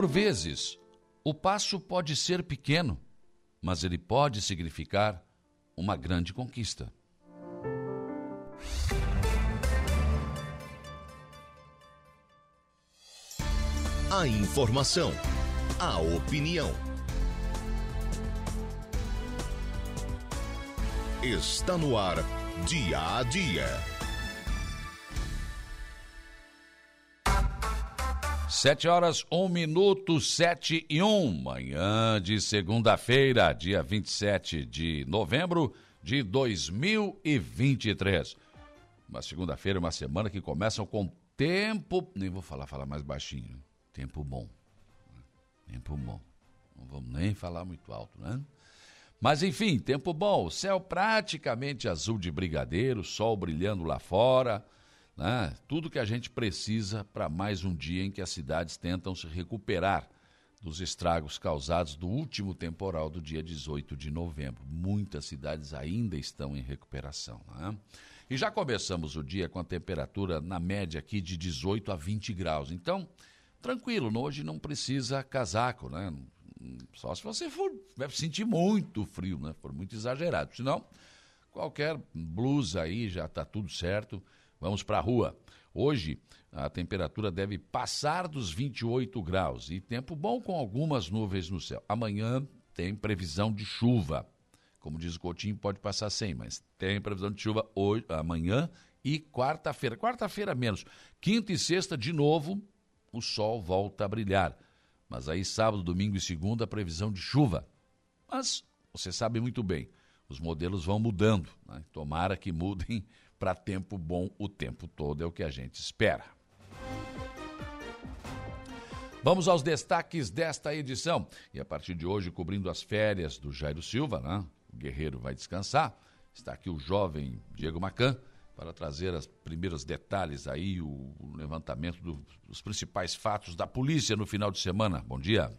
Por vezes, o passo pode ser pequeno, mas ele pode significar uma grande conquista. A informação, a opinião. Está no ar, dia a dia. Sete horas, um minuto, sete e um, manhã de segunda-feira, dia 27 de novembro de 2023. Uma segunda-feira, uma semana que começam com tempo, nem vou falar, falar mais baixinho, tempo bom. Tempo bom. Não vamos nem falar muito alto, né? Mas enfim, tempo bom, céu praticamente azul de brigadeiro, sol brilhando lá fora, né? tudo que a gente precisa para mais um dia em que as cidades tentam se recuperar dos estragos causados do último temporal do dia 18 de novembro. Muitas cidades ainda estão em recuperação. Né? E já começamos o dia com a temperatura na média aqui de 18 a 20 graus. Então, tranquilo, hoje não precisa casaco, né? Só se você for deve sentir muito frio, né? For muito exagerado. Senão, qualquer blusa aí já está tudo certo. Vamos para a rua. Hoje a temperatura deve passar dos 28 graus e tempo bom com algumas nuvens no céu. Amanhã tem previsão de chuva. Como diz o Coutinho, pode passar sem, mas tem previsão de chuva hoje, amanhã e quarta-feira. Quarta-feira menos. Quinta e sexta, de novo, o sol volta a brilhar. Mas aí, sábado, domingo e segunda, a previsão de chuva. Mas você sabe muito bem, os modelos vão mudando. Né? Tomara que mudem para tempo bom o tempo todo, é o que a gente espera. Vamos aos destaques desta edição. E a partir de hoje, cobrindo as férias do Jairo Silva, né? o guerreiro vai descansar. Está aqui o jovem Diego Macan para trazer os primeiros detalhes aí, o levantamento do, dos principais fatos da polícia no final de semana. Bom dia.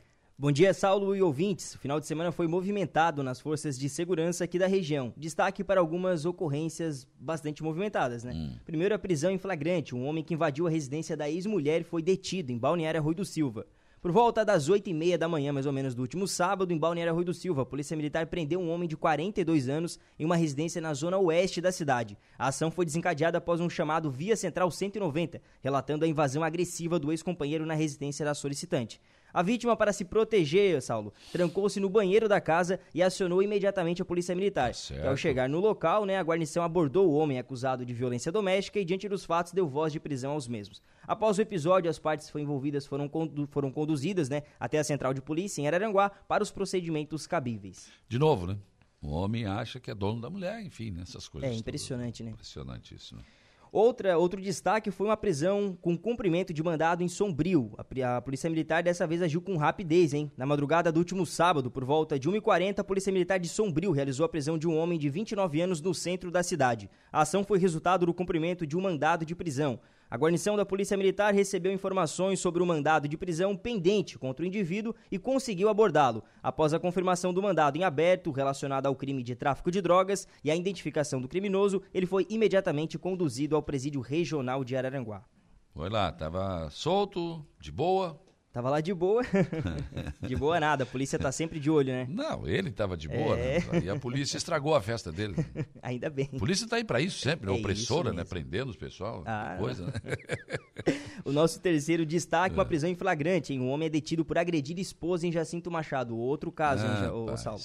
Bom dia, Saulo e ouvintes. O final de semana foi movimentado nas forças de segurança aqui da região. Destaque para algumas ocorrências bastante movimentadas, né? Hum. Primeiro, a prisão em flagrante. Um homem que invadiu a residência da ex-mulher foi detido em Balneário Rui do Silva. Por volta das 8 e meia da manhã, mais ou menos, do último sábado, em Balneário Rui do Silva, a Polícia Militar prendeu um homem de 42 anos em uma residência na zona oeste da cidade. A ação foi desencadeada após um chamado via Central 190, relatando a invasão agressiva do ex-companheiro na residência da solicitante. A vítima, para se proteger, Saulo, trancou-se no banheiro da casa e acionou imediatamente a polícia militar. Tá ao chegar no local, né, a guarnição abordou o homem acusado de violência doméstica e, diante dos fatos, deu voz de prisão aos mesmos. Após o episódio, as partes envolvidas foram, condu foram conduzidas né, até a central de polícia em Araranguá para os procedimentos cabíveis. De novo, né? O homem acha que é dono da mulher, enfim, né, essas coisas. É impressionante, todas. né? Impressionante isso, né? Outra, outro destaque foi uma prisão com cumprimento de mandado em Sombrio. A, a, Polícia Militar dessa vez agiu com rapidez, hein? Na madrugada do último sábado, por volta de 1h40, a Polícia Militar de Sombrio realizou a prisão de um homem de 29 anos no centro da cidade. A ação foi resultado do cumprimento de um mandado de prisão. A guarnição da Polícia Militar recebeu informações sobre o mandado de prisão pendente contra o indivíduo e conseguiu abordá-lo. Após a confirmação do mandado em aberto relacionado ao crime de tráfico de drogas e a identificação do criminoso, ele foi imediatamente conduzido ao presídio regional de Araranguá. Foi lá, estava solto, de boa, Tava lá de boa. de boa nada, a polícia tá sempre de olho, né? Não, ele tava de boa, é... né? E a polícia estragou a festa dele. Ainda bem. A polícia tá aí para isso sempre, é, é opressora, né? Prendendo os pessoal, ah, coisa, né? o nosso terceiro destaque, uma é. prisão em flagrante, hein? Um homem é detido por agredir esposa em Jacinto Machado. Outro caso, ah, hein, o Salvo.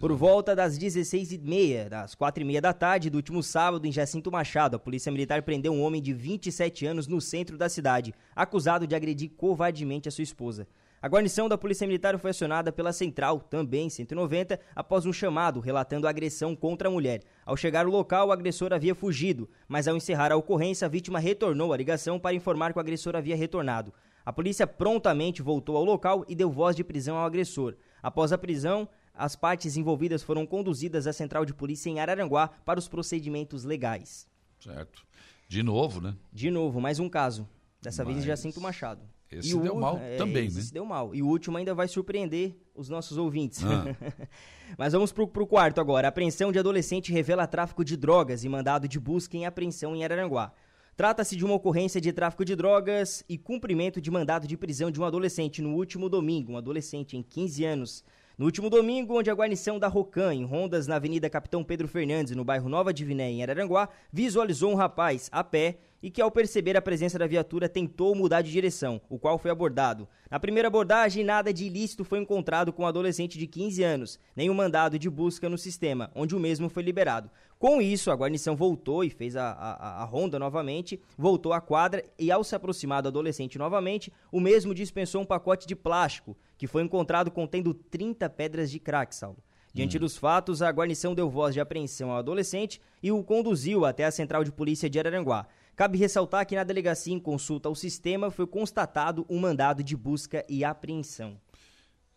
Por né? volta das 16h30, das 4h30 da tarde do último sábado, em Jacinto Machado, a polícia militar prendeu um homem de 27 anos no centro da cidade, acusado de agredir covardemente a sua esposa. A guarnição da Polícia Militar foi acionada pela Central, também 190, após um chamado relatando a agressão contra a mulher. Ao chegar ao local, o agressor havia fugido, mas ao encerrar a ocorrência, a vítima retornou à ligação para informar que o agressor havia retornado. A polícia prontamente voltou ao local e deu voz de prisão ao agressor. Após a prisão, as partes envolvidas foram conduzidas à Central de Polícia em Araranguá para os procedimentos legais. Certo. De novo, né? De novo, mais um caso. Dessa Mas... vez Jacinto Machado. Esse e deu o, mal é, também, esse né? deu mal. E o último ainda vai surpreender os nossos ouvintes. Ah. Mas vamos pro, pro quarto agora. A apreensão de adolescente revela tráfico de drogas e mandado de busca em apreensão em Araranguá. Trata-se de uma ocorrência de tráfico de drogas e cumprimento de mandado de prisão de um adolescente no último domingo, um adolescente em 15 anos. No último domingo, onde a guarnição da Rocan, em rondas na Avenida Capitão Pedro Fernandes, no bairro Nova Diviné, em Araranguá, visualizou um rapaz a pé e que, ao perceber a presença da viatura, tentou mudar de direção, o qual foi abordado. Na primeira abordagem, nada de ilícito foi encontrado com o um adolescente de 15 anos, nem um mandado de busca no sistema, onde o mesmo foi liberado. Com isso, a guarnição voltou e fez a, a, a, ronda novamente, voltou à quadra e, ao se aproximar do adolescente novamente, o mesmo dispensou um pacote de plástico, que foi encontrado contendo 30 pedras de crack, Saulo. Diante hum. dos fatos, a guarnição deu voz de apreensão ao adolescente e o conduziu até a central de polícia de Araranguá. Cabe ressaltar que na delegacia, em consulta ao sistema, foi constatado um mandado de busca e apreensão.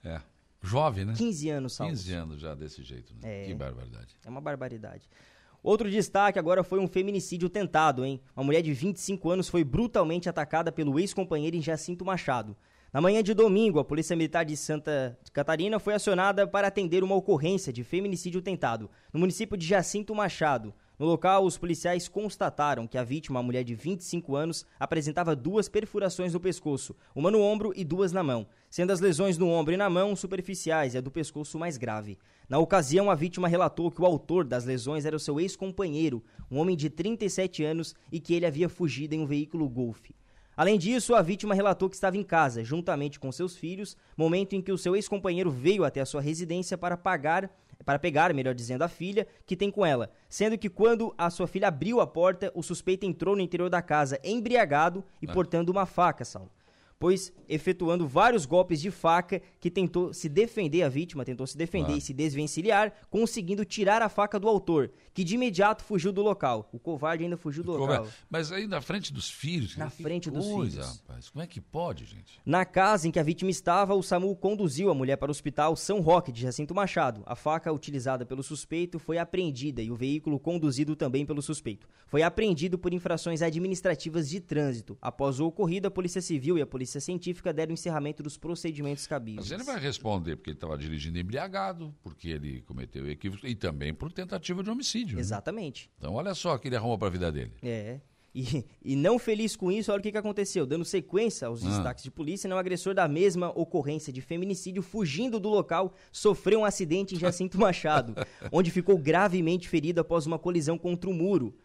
É. Jovem, né? 15 anos, Saulo. 15 anos já desse jeito. Né? É, que barbaridade. É uma barbaridade. Outro destaque agora foi um feminicídio tentado, hein? Uma mulher de 25 anos foi brutalmente atacada pelo ex-companheiro em Jacinto Machado. Na manhã de domingo, a Polícia Militar de Santa Catarina foi acionada para atender uma ocorrência de feminicídio tentado no município de Jacinto Machado. No local, os policiais constataram que a vítima, uma mulher de 25 anos, apresentava duas perfurações no pescoço, uma no ombro e duas na mão, sendo as lesões no ombro e na mão superficiais e a do pescoço mais grave. Na ocasião, a vítima relatou que o autor das lesões era o seu ex-companheiro, um homem de 37 anos, e que ele havia fugido em um veículo Golf. Além disso, a vítima relatou que estava em casa, juntamente com seus filhos, momento em que o seu ex-companheiro veio até a sua residência para pagar para pegar, melhor dizendo, a filha que tem com ela, sendo que quando a sua filha abriu a porta, o suspeito entrou no interior da casa embriagado e ah. portando uma faca, Saulo pois efetuando vários golpes de faca que tentou se defender, a vítima tentou se defender ah. e se desvencilhar, conseguindo tirar a faca do autor, que de imediato fugiu do local. O covarde ainda fugiu do local. Mas aí na frente dos filhos? Na frente dos coisa, filhos. Rapaz, como é que pode, gente? Na casa em que a vítima estava, o SAMU conduziu a mulher para o hospital São Roque de Jacinto Machado. A faca utilizada pelo suspeito foi apreendida e o veículo conduzido também pelo suspeito. Foi apreendido por infrações administrativas de trânsito. Após o ocorrido, a Polícia Civil e a Polícia polícia científica deram encerramento dos procedimentos cabíveis. Mas ele vai responder porque ele estava dirigindo embriagado, porque ele cometeu equívocos e também por tentativa de homicídio. Né? Exatamente. Né? Então olha só que ele arrumou para a vida dele. É. E, e, não feliz com isso, olha o que, que aconteceu. Dando sequência aos ah. destaques de polícia, não, o agressor da mesma ocorrência de feminicídio, fugindo do local, sofreu um acidente em Jacinto Machado, onde ficou gravemente ferido após uma colisão contra o muro.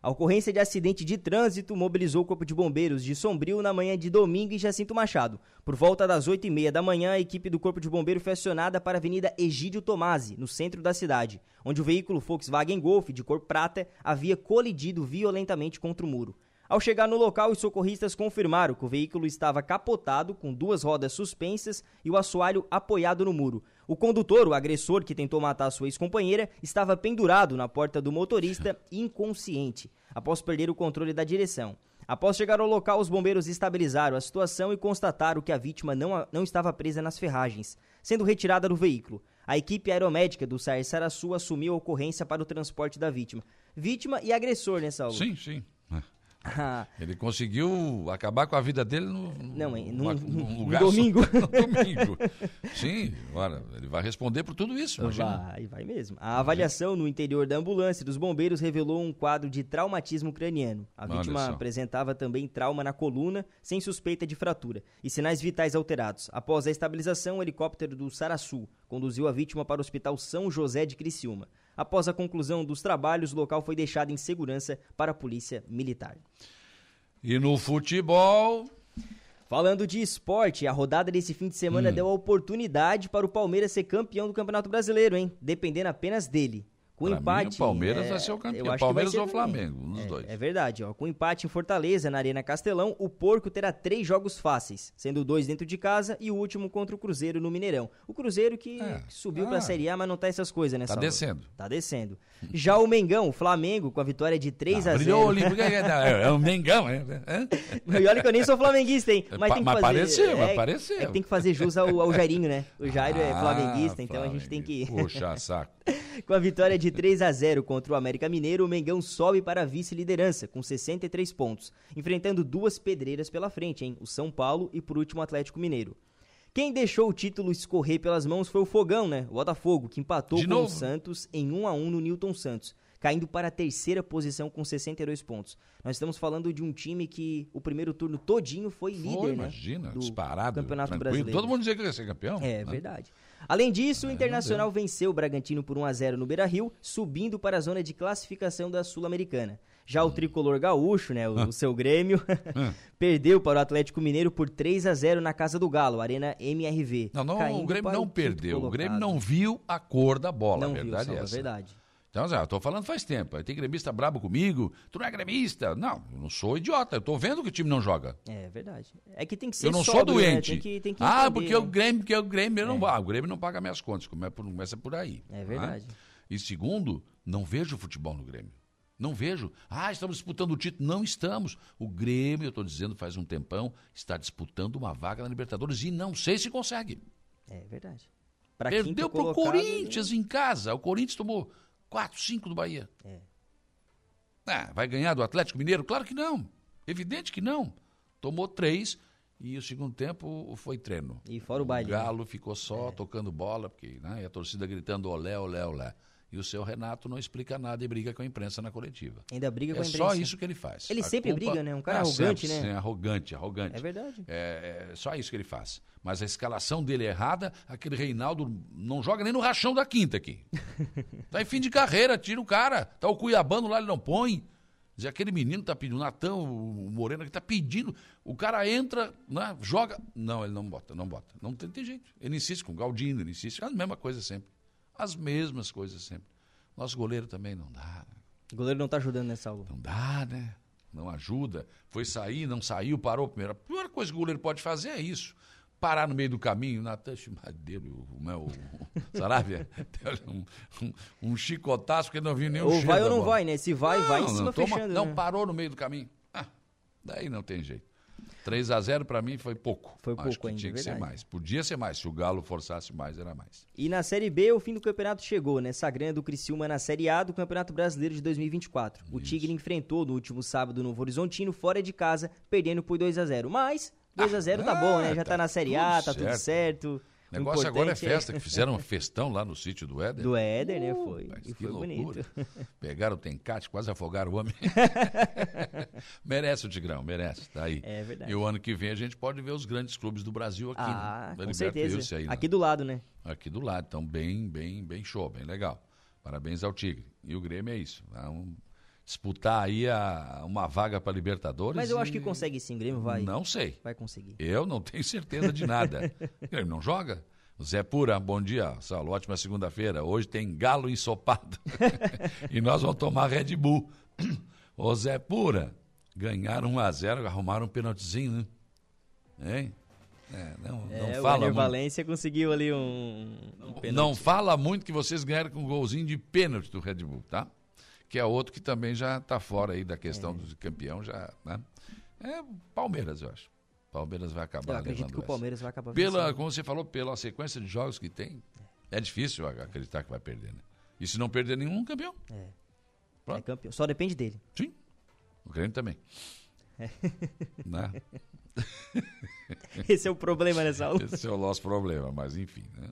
A ocorrência de acidente de trânsito mobilizou o Corpo de Bombeiros de Sombrio na manhã de domingo em Jacinto Machado. Por volta das 8 e meia da manhã, a equipe do Corpo de Bombeiro foi acionada para a Avenida Egídio Tomasi, no centro da cidade, onde o veículo Volkswagen Golf de cor prata havia colidido violentamente contra o muro. Ao chegar no local, os socorristas confirmaram que o veículo estava capotado, com duas rodas suspensas e o assoalho apoiado no muro. O condutor, o agressor que tentou matar sua ex-companheira, estava pendurado na porta do motorista, inconsciente, após perder o controle da direção. Após chegar ao local, os bombeiros estabilizaram a situação e constataram que a vítima não, não estava presa nas ferragens, sendo retirada do veículo. A equipe aeromédica do SAR Saraçu assumiu a ocorrência para o transporte da vítima. Vítima e agressor, né, Saulo? Sim, sim. Ele conseguiu acabar com a vida dele no, Não, no, no, no lugar domingo. Só, no domingo. Sim, olha, ele vai responder por tudo isso. Imagina. Vai, vai mesmo. A avaliação no interior da ambulância dos bombeiros revelou um quadro de traumatismo craniano. A vítima apresentava também trauma na coluna, sem suspeita de fratura, e sinais vitais alterados. Após a estabilização, o helicóptero do Saraçu conduziu a vítima para o Hospital São José de Criciúma. Após a conclusão dos trabalhos, o local foi deixado em segurança para a Polícia Militar. E no futebol. Falando de esporte, a rodada desse fim de semana hum. deu a oportunidade para o Palmeiras ser campeão do Campeonato Brasileiro, hein? Dependendo apenas dele. Com pra empate. Mim, o Palmeiras é, vai ser o campeão. Palmeiras ou Flamengo, um dos é, dois. É verdade, ó. Com empate em Fortaleza, na Arena Castelão, o Porco terá três jogos fáceis, sendo dois dentro de casa e o último contra o Cruzeiro no Mineirão. O Cruzeiro que é. subiu ah. pra Série A, mas não tá essas coisas, né, Tá descendo. Tá descendo. Já o Mengão, o Flamengo, com a vitória de 3 ah, a 0 Brilhou o é, é o Mengão, é. E olha que eu nem sou flamenguista, hein? Mas, tem que mas fazer, apareceu, é, apareceu. É que tem que fazer jus ao, ao Jairinho, né? O Jairo é ah, é flamenguista, então a gente tem que... Puxa, saco. com a vitória de 3 a 0 contra o América Mineiro, o Mengão sobe para a vice-liderança, com 63 pontos, enfrentando duas pedreiras pela frente, hein? o São Paulo e, por último, o Atlético Mineiro. Quem deixou o título escorrer pelas mãos foi o Fogão, né? O Botafogo, que empatou de com novo? o Santos em 1 a 1 no Newton Santos. caindo para a terceira posição com 62 pontos. Nós estamos falando de um time que o primeiro turno todinho foi, Foi, líder, né? imagina, do disparado. Campeonato tranquilo. Brasileiro. Todo mundo dizia que ia ser campeão. É, né? verdade. Além disso, o Internacional venceu o Bragantino por 1 a 0 no Beira-Rio, subindo para a zona de classificação da Sul-Americana. Já Hum. o tricolor gaúcho, né, o, o seu Grêmio, Hum. perdeu para o Atlético Mineiro por 3 a 0 na Casa do Galo, Arena MRV. Não, não, o Grêmio não perdeu. O Grêmio não viu a cor da bola. Não a viu, verdade é é essa. verdade. Então, já, eu tô falando faz tempo. Aí tem gremista brabo comigo. Tu não é gremista. Não, eu não sou idiota. Eu tô vendo que o time não joga. É verdade. É que tem que ser eu não sou sóbrio, né? doente. Tem que, tem que ah, entender, porque o né? Grêmio, porque o Grêmio não vai. O Grêmio não paga minhas contas. Come- Começa por aí. É né? verdade. E segundo, não vejo futebol no Grêmio. Não vejo. Ah, estamos disputando o título. Não estamos. O Grêmio, eu estou dizendo faz um tempão, está disputando uma vaga na Libertadores e não sei se consegue. É verdade. Pra Perdeu quinto pro colocado, Corinthians em casa. O Corinthians tomou 4, 5 do Bahia. É. Ah, vai ganhar do Atlético Mineiro? Claro que não. Evidente que não. Tomou três e o segundo tempo foi treino. E fora o baile, né? Galo ficou só tocando bola, porque né, e a torcida gritando olé, olé, olé. E o seu Renato não explica nada e briga com a imprensa na coletiva. Ainda briga com É a imprensa. só isso que ele faz. Ele A sempre briga, né? Um cara arrogante, sempre, né? Sim, arrogante, arrogante. É verdade. É, é só isso que ele faz. Mas a escalação dele é errada. Aquele Reinaldo não joga nem no rachão da quinta aqui. tá em fim de carreira, tira o cara. Tá o Cuiabano lá, ele não põe. Diz, aquele menino tá pedindo, o Natan, o Moreno, que tá pedindo. O cara entra, né, joga. Não, ele não bota, não bota. Não tem, tem jeito. Ele insiste com o Galdino, ele insiste. A mesma coisa sempre. As mesmas coisas sempre. Nosso goleiro também não dá. né? O goleiro não tá ajudando nessa aula. Não dá, né? Não ajuda. Foi sair, não saiu, parou primeiro. A pior coisa que o goleiro pode fazer é isso. Parar no meio do caminho, Natan Chimadeiro, o meu. Saravia, um, um, um chicotaço que não viu nem o Ou vai ou não bola. vai, né? Se vai, vai em cima toma- fechando. Não, né? parou no meio do caminho. Ah, daí não tem jeito. 3 a 0 para mim foi pouco. Foi Acho pouco que ainda, tinha que ser verdade. mais. Podia ser mais. Se o Galo forçasse mais, era mais. E na Série B, o fim do campeonato chegou, né? Sagrando o Criciúma na Série A do Campeonato Brasileiro de 2024. O Tigre enfrentou no último sábado o Novo Horizontino fora de casa, perdendo por 2 a 0 Mas 2 a 0 tá bom, né? Já tá, tá na Série A, tá tudo certo. O negócio agora é importante festa, que fizeram um festão lá no sítio do Éder. Do Éder, né? Foi. mas E que foi loucura. bonito. Pegaram o Tencate, quase afogaram o homem. merece o Tigrão, merece. Tá aí. É verdade. E o ano que vem a gente pode ver os grandes clubes do Brasil aqui. Ah, né? Com certeza. Aí, né? Aqui do lado, né? aqui do lado. Então, bem, bem, bem show, bem legal. Parabéns ao Tigre. E o Grêmio é isso. Vamos disputar aí a, uma vaga para Libertadores. Mas eu e- acho que consegue sim, o Grêmio vai, Não sei. vai conseguir. Eu não tenho certeza de nada. o Grêmio não joga? O Zé Pura, bom dia, Saulo. Ótima segunda-feira. Hoje tem galo ensopado. e nós vamos tomar Red Bull. Ô Zé Pura, ganharam 1 a 0 arrumaram um pênaltizinho, né? Hein? É, não, não É, o fala Ener muito. Valência conseguiu ali um, um pênalti. Não fala muito que vocês ganharam com um golzinho de pênalti do Red Bull, tá? Que é outro que também já está fora aí da questão do campeão, já, né? É Palmeiras, eu acho. Palmeiras vai acabar Eu acredito levando que o essa. Palmeiras vai acabar Pela, vencendo. como você falou, pela sequência de jogos que tem, é difícil acreditar que vai perder, né? E se não perder nenhum, campeão. É Pronto. campeão. Só depende dele. Sim. O Grêmio também. Né? Esse é o problema nessa aula. Esse é o nosso problema, mas enfim, né?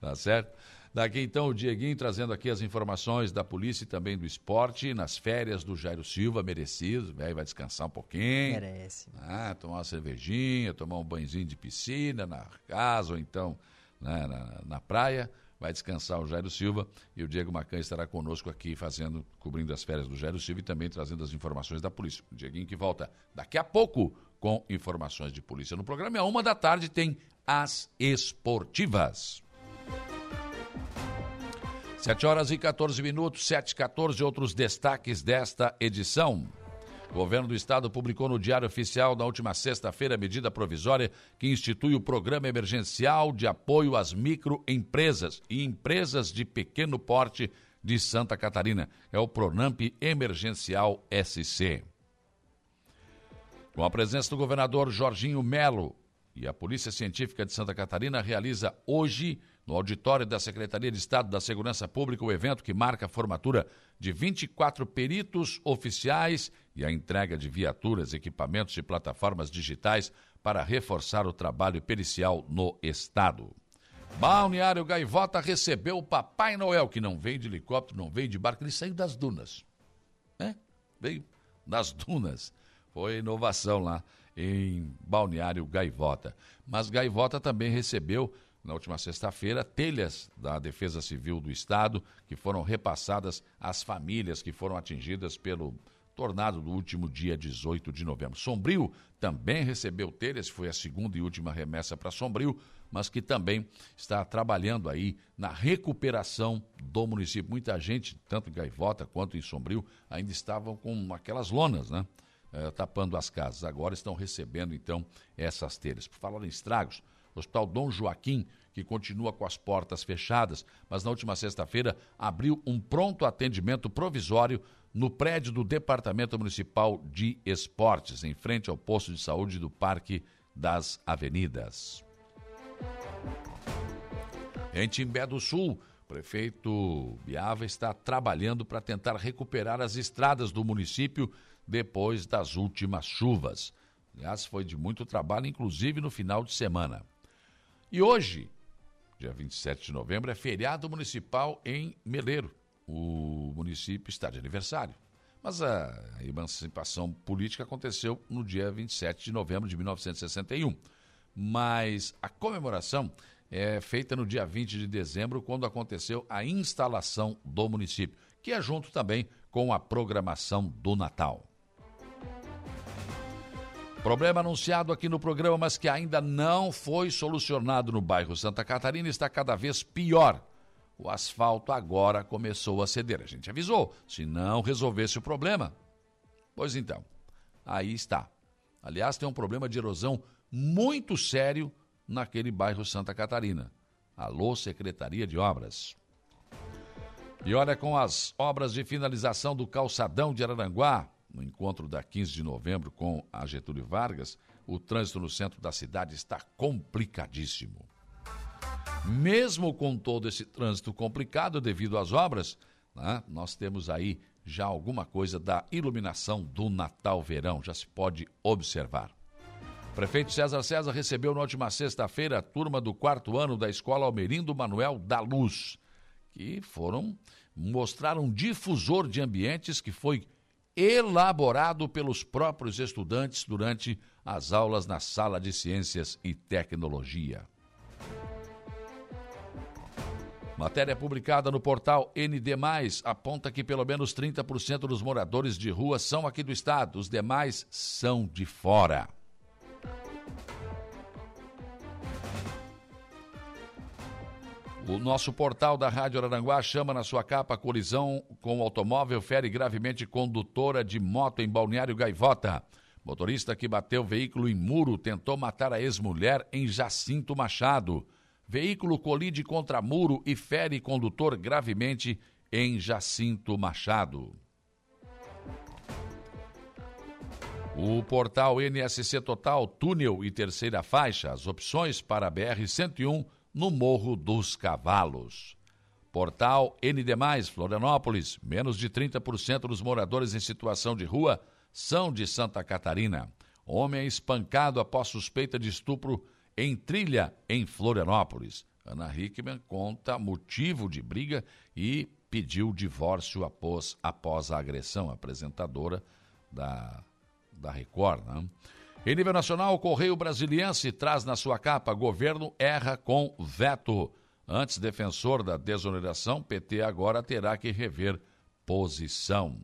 Tá certo? Daqui então o Dieguinho trazendo aqui as informações da polícia e também do esporte, nas férias do Jairo Silva, merecido, o velho vai descansar um pouquinho. Merece. Ah, tomar uma cervejinha, tomar um banhozinho de piscina na casa ou então né, na, na praia. Vai descansar o Jairo Silva e o Diego Macan estará conosco aqui fazendo, cobrindo as férias do Jairo Silva e também trazendo as informações da polícia. O Dieguinho que volta daqui a pouco com informações de polícia no programa. E a uma da tarde tem as esportivas. 7 horas e 14 minutos, 7 e 14, outros destaques desta edição. O governo do estado publicou no Diário Oficial na última sexta-feira a medida provisória que institui o Programa Emergencial de Apoio às Microempresas e Empresas de Pequeno Porte de Santa Catarina. É o Pronamp Emergencial SC. Com a presença do governador Jorginho Melo e a Polícia Científica de Santa Catarina realiza hoje, no auditório da Secretaria de Estado da Segurança Pública, o evento que marca a formatura de 24 peritos oficiais e a entrega de viaturas, equipamentos e plataformas digitais para reforçar o trabalho pericial no Estado. Balneário Gaivota recebeu o Papai Noel, que não veio de helicóptero, não veio de barco, ele saiu das dunas. É, veio das dunas. Foi inovação lá em Balneário Gaivota. Mas Gaivota também recebeu, na última sexta-feira, telhas da Defesa Civil do Estado, que foram repassadas às famílias que foram atingidas pelo tornado do último dia 18 de novembro. Sombrio também recebeu telhas, foi a segunda e última remessa para Sombrio, mas que também está trabalhando aí na recuperação do município. Muita gente, tanto em Gaivota quanto em Sombrio, ainda estavam com aquelas lonas, né? Eh, tapando as casas. Agora estão recebendo, então, essas telhas. Por falar em estragos, o Hospital Dom Joaquim, que continua com as portas fechadas, mas na última sexta-feira abriu um pronto atendimento provisório no prédio do Departamento Municipal de Esportes, em frente ao posto de saúde do Parque das Avenidas. Em Timbé do Sul, prefeito Biava está trabalhando para tentar recuperar as estradas do município depois das últimas chuvas. Aliás, foi de muito trabalho, inclusive no final de semana. E hoje, dia 27 de novembro, é feriado municipal em Meleiro o município está de aniversário. Mas a emancipação política aconteceu no dia 27 de novembro de 1961. Mas a comemoração é feita no dia 20 de dezembro, quando aconteceu a instalação do município, que é junto também com a programação do Natal. Problema anunciado aqui no programa, mas que ainda não foi solucionado no bairro Santa Catarina, está cada vez pior o asfalto agora começou a ceder. A gente avisou, se não resolvesse o problema. Pois então, aí está. Aliás, tem um problema de erosão muito sério naquele bairro Santa Catarina. Alô, Secretaria de Obras. E olha, com as obras de finalização do calçadão de Araranguá, no encontro da 15 de novembro com a Getúlio Vargas, o trânsito no centro da cidade está complicadíssimo. Mesmo com todo esse trânsito complicado devido às obras, né, nós temos aí já alguma coisa da iluminação do Natal-Verão, já se pode observar. Prefeito César César recebeu na última sexta-feira a turma do quarto ano da Escola Almerindo Manuel da Luz, que foram mostrar um difusor de ambientes que foi elaborado pelos próprios estudantes durante as aulas na Sala de Ciências e Tecnologia. Matéria publicada no portal ND, aponta que pelo menos 30% dos moradores de rua são aqui do estado, os demais são de fora. O nosso portal da Rádio Aranguá chama na sua capa colisão com o automóvel fere gravemente condutora de moto em Balneário Gaivota. Motorista que bateu veículo em muro tentou matar a ex-mulher em Jacinto Machado. Veículo colide contra muro e fere condutor gravemente em Jacinto Machado. O portal NSC Total, túnel e terceira faixa, as opções para a BR-101 no Morro dos Cavalos. Portal ND+, Florianópolis, menos de 30% dos moradores em situação de rua são de Santa Catarina. Homem é espancado após suspeita de estupro em trilha em Florianópolis. Ana Hickman conta motivo de briga e pediu divórcio após, após a agressão, apresentadora da, da Record. Né? Em nível nacional, o Correio Brasiliense traz na sua capa: governo erra com veto. Antes defensor da desoneração, PT agora terá que rever posição.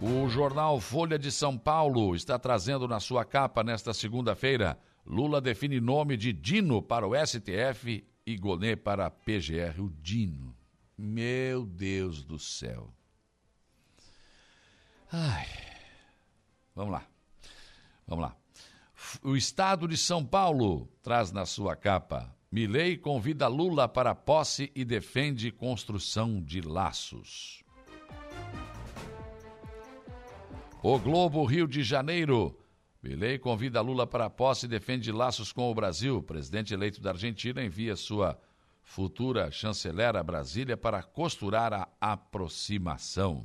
O jornal Folha de São Paulo está trazendo na sua capa nesta segunda-feira: Lula define nome de Dino para o STF e Gonê para a PGR. O Dino. Meu Deus do céu. Ai. Vamos lá. Vamos lá. O Estado de São Paulo traz na sua capa: Milei convida Lula para posse e defende construção de laços. O Globo Rio de Janeiro. Milei convida Lula para posse e defende laços com o Brasil. O presidente eleito da Argentina envia sua futura chanceler a Brasília para costurar a aproximação.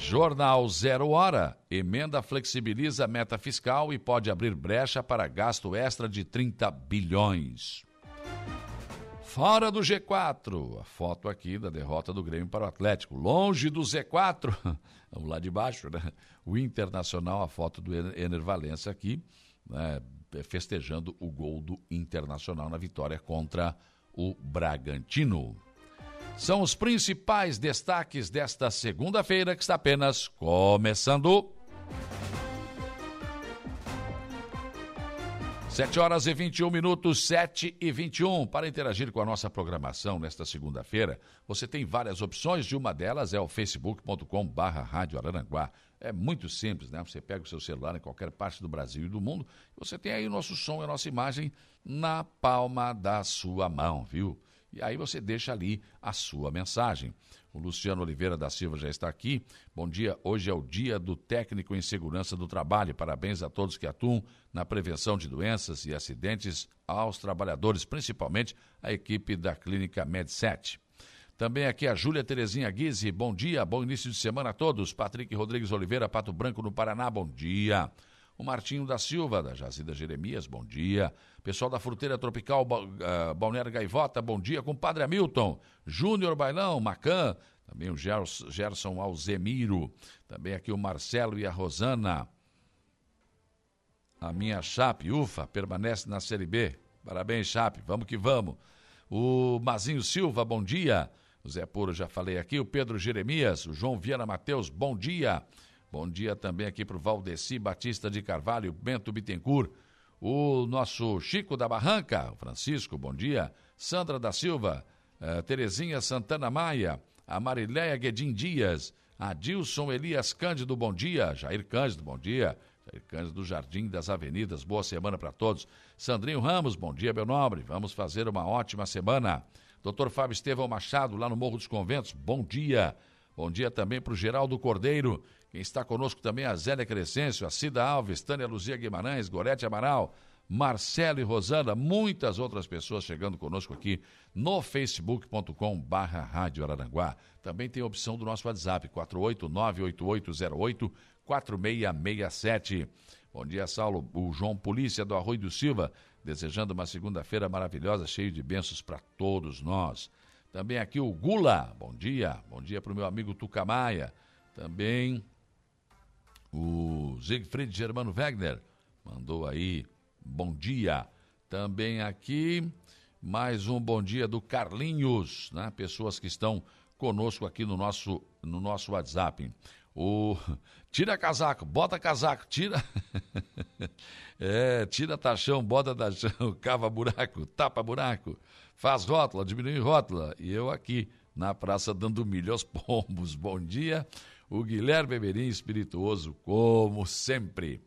Jornal Zero Hora. Emenda flexibiliza a meta fiscal e pode abrir brecha para gasto extra de 30 bilhões. Fora do G4. A foto aqui da derrota do Grêmio para o Atlético. Longe do Z4. Vamos lá de baixo, né? O Internacional, a foto do Ener Valência aqui, né? festejando o gol do Internacional na vitória contra o Bragantino. São os principais destaques desta segunda-feira que está apenas começando. 7 horas e 21 minutos, 7 e 21. Para interagir com a nossa programação nesta segunda-feira, você tem várias opções e uma delas é o facebook.com barra Rádio Araranguá. É muito simples, né? Você pega o seu celular em qualquer parte do Brasil e do mundo, você tem aí o nosso som e a nossa imagem na palma da sua mão, viu? E aí você deixa ali a sua mensagem. O Luciano Oliveira da Silva já está aqui. Bom dia. Hoje é o dia do técnico em segurança do trabalho. Parabéns a todos que atuam na prevenção de doenças e acidentes aos trabalhadores, principalmente a equipe da Clínica Med7. Também aqui a Júlia Terezinha Guise. Bom dia, bom início de semana a todos. Patrick Rodrigues Oliveira, Pato Branco no Paraná. Bom dia. O Martinho da Silva, da Jazida Jeremias, bom dia. Pessoal da Fruteira Tropical, uh, Balneário Gaivota, bom dia. Compadre Hamilton, Júnior Bailão, Macan, também o Gerson Alzemiro, também aqui o Marcelo e a Rosana. A minha Chape, ufa, permanece na Série B. Parabéns, Chape, vamos que vamos. O Mazinho Silva, bom dia. O Zé Puro, já falei aqui. O Pedro Jeremias, o João Viana Mateus, bom dia. Bom dia também aqui para o Valdeci Batista de Carvalho, Bento Bittencourt, o nosso Chico da Barranca, Francisco, bom dia, Sandra da Silva, uh, Terezinha Santana Maia, a Marileia Guedin Dias, Adilson Elias Cândido, bom dia, Jair Cândido, bom dia, Jair Cândido do Jardim das Avenidas, boa semana para todos. Sandrinho Ramos, bom dia, meu nobre, vamos fazer uma ótima semana. Doutor Fábio Estevão Machado, lá no Morro dos Conventos, bom dia. Bom dia também para o Geraldo Cordeiro, quem está conosco também é a Zélia Crescêncio, a Cida Alves, Tânia Luzia Guimarães, Gorete Amaral, Marcelo e Rosana, muitas outras pessoas chegando conosco aqui no facebook.com barra Rádio Araranguá. Também tem a opção do nosso WhatsApp, 48988084667. Bom dia, Saulo. O João Polícia do Arroio do Silva, desejando uma segunda-feira maravilhosa, cheia de bênçãos para todos nós. Também aqui o Gula, bom dia. Bom dia para o meu amigo Tucamaia. Também o Siegfried Germano Wegner mandou aí bom dia. Também aqui mais um bom dia do Carlinhos, né? Pessoas que estão conosco aqui no nosso no nosso WhatsApp. O tira casaco, bota casaco, tira é, tira tachão, bota tachão, cava buraco, tapa buraco, faz rótula, diminui rótula. E eu aqui na praça dando milho aos pombos. Bom dia o Guilherme Beberim, espirituoso, como sempre.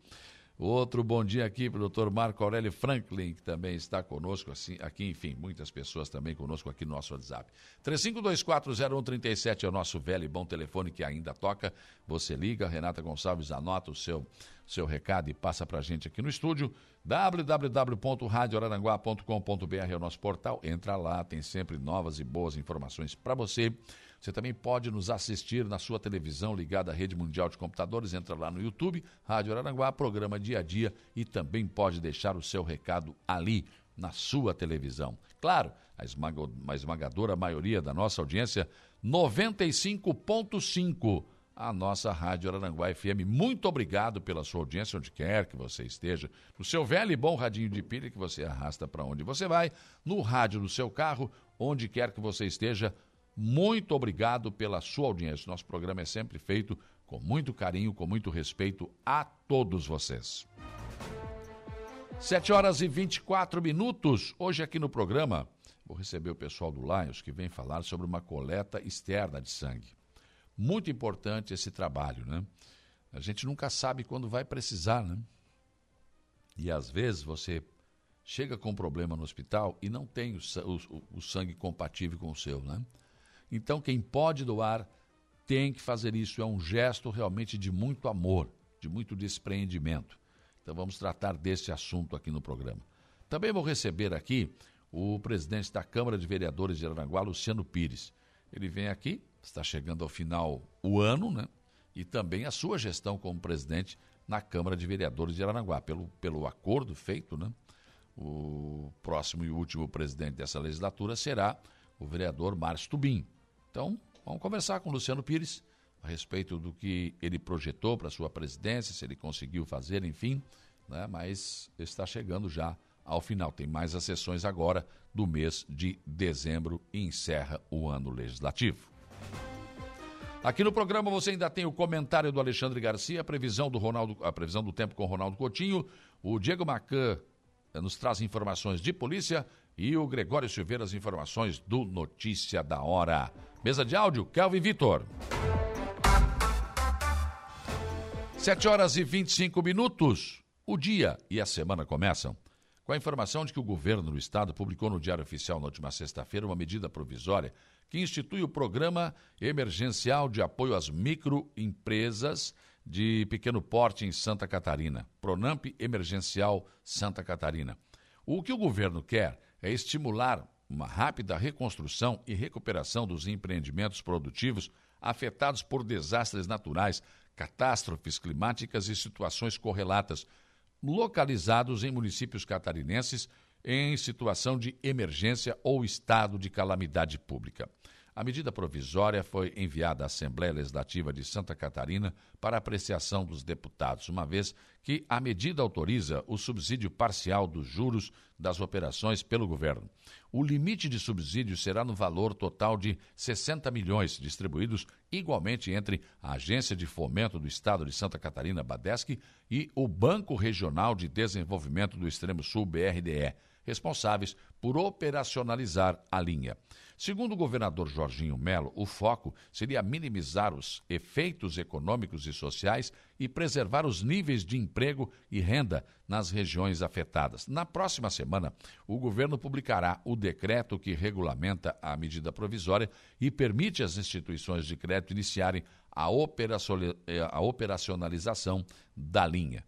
Outro bom dia aqui para o doutor Marco Aurélio Franklin, que também está conosco assim, aqui, enfim, muitas pessoas também conosco aqui no nosso WhatsApp. 35240137 é o nosso velho e bom telefone que ainda toca. Você liga, Renata Gonçalves anota o seu, seu recado e passa para a gente aqui no estúdio. www.radioraranguá.com.br é o nosso portal. Entra lá, tem sempre novas e boas informações para você. Você também pode nos assistir na sua televisão ligada à rede mundial de computadores. Entra lá no YouTube, Rádio Araranguá, programa Dia a Dia e também pode deixar o seu recado ali na sua televisão. Claro, a, a esmagadora maioria da nossa audiência, 95.5 a nossa Rádio Araranguá FM. Muito obrigado pela sua audiência, onde quer que você esteja. No seu velho e bom radinho de pilha que você arrasta para onde você vai, no rádio do seu carro, onde quer que você esteja. Muito obrigado pela sua audiência. Nosso programa é sempre feito com muito carinho, com muito respeito a todos vocês. 7 horas e 24 minutos. Hoje aqui no programa vou receber o pessoal do Lions que vem falar sobre uma coleta externa de sangue. Muito importante esse trabalho, né? A gente nunca sabe quando vai precisar, né? E às vezes você chega com um problema no hospital e não tem o, o, o sangue compatível com o seu, né? Então, quem pode doar tem que fazer isso. É um gesto realmente de muito amor, de muito despreendimento. Então, vamos tratar desse assunto aqui no programa. Também vou receber aqui o presidente da Câmara de Vereadores de Aranguá, Luciano Pires. Ele vem aqui, está chegando ao final o ano, né? e também a sua gestão como presidente na Câmara de Vereadores de Aranaguá. Pelo, pelo acordo feito, né? o próximo e último presidente dessa legislatura será o vereador Márcio Tubim. Então, vamos conversar com o Luciano Pires a respeito do que ele projetou para sua presidência, se ele conseguiu fazer, enfim, né? mas está chegando já ao final. Tem mais as sessões agora do mês de dezembro e encerra o ano legislativo. Aqui no programa você ainda tem o comentário do Alexandre Garcia, a previsão do Ronaldo, a previsão do tempo com Ronaldo Coutinho, o Diego Macan eh, nos traz informações de polícia e o Gregório Silveira as informações do Notícia da Hora. Mesa de áudio, Kelvin Vitor. 7 horas e 25 minutos. O dia e a semana começam com a informação de que o governo do estado publicou no Diário Oficial na última sexta-feira uma medida provisória que institui o Programa Emergencial de Apoio às Microempresas de Pequeno Porte em Santa Catarina, Pronamp Emergencial Santa Catarina. O que o governo quer é estimular uma rápida reconstrução e recuperação dos empreendimentos produtivos afetados por desastres naturais, catástrofes climáticas e situações correlatas, localizados em municípios catarinenses em situação de emergência ou estado de calamidade pública. A medida provisória foi enviada à Assembleia Legislativa de Santa Catarina para apreciação dos deputados, uma vez que a medida autoriza o subsídio parcial dos juros das operações pelo governo. O limite de subsídio será no valor total de 60 milhões, distribuídos igualmente entre a Agência de Fomento do Estado de Santa Catarina, Badesc, e o Banco Regional de Desenvolvimento do Extremo Sul, BRDE responsáveis por operacionalizar a linha. Segundo o governador Jorginho Melo, o foco seria minimizar os efeitos econômicos e sociais e preservar os níveis de emprego e renda nas regiões afetadas. Na próxima semana, o governo publicará o decreto que regulamenta a medida provisória e permite às instituições de crédito iniciarem a, operacionalização da linha.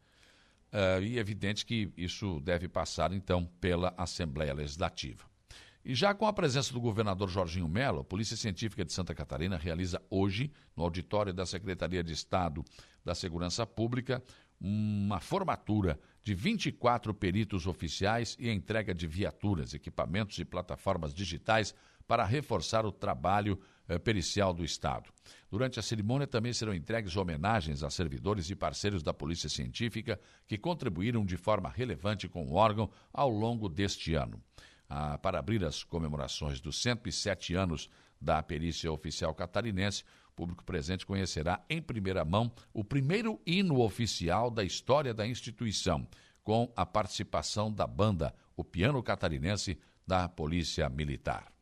Uh, e é evidente que isso deve passar, então, pela Assembleia Legislativa. E já com a presença do governador Jorginho Mello, a Polícia Científica de Santa Catarina realiza hoje, no auditório da Secretaria de Estado da Segurança Pública, uma formatura de 24 peritos oficiais e entrega de viaturas, equipamentos e plataformas digitais para reforçar o trabalho eh, pericial do Estado. Durante a cerimônia também serão entregues homenagens a servidores e parceiros da Polícia Científica que contribuíram de forma relevante com o órgão ao longo deste ano. Ah, para abrir as comemorações dos 107 anos da perícia oficial catarinense, o público presente conhecerá em primeira mão o primeiro hino oficial da história da instituição, com a participação da banda O Piano Catarinense da Polícia Militar.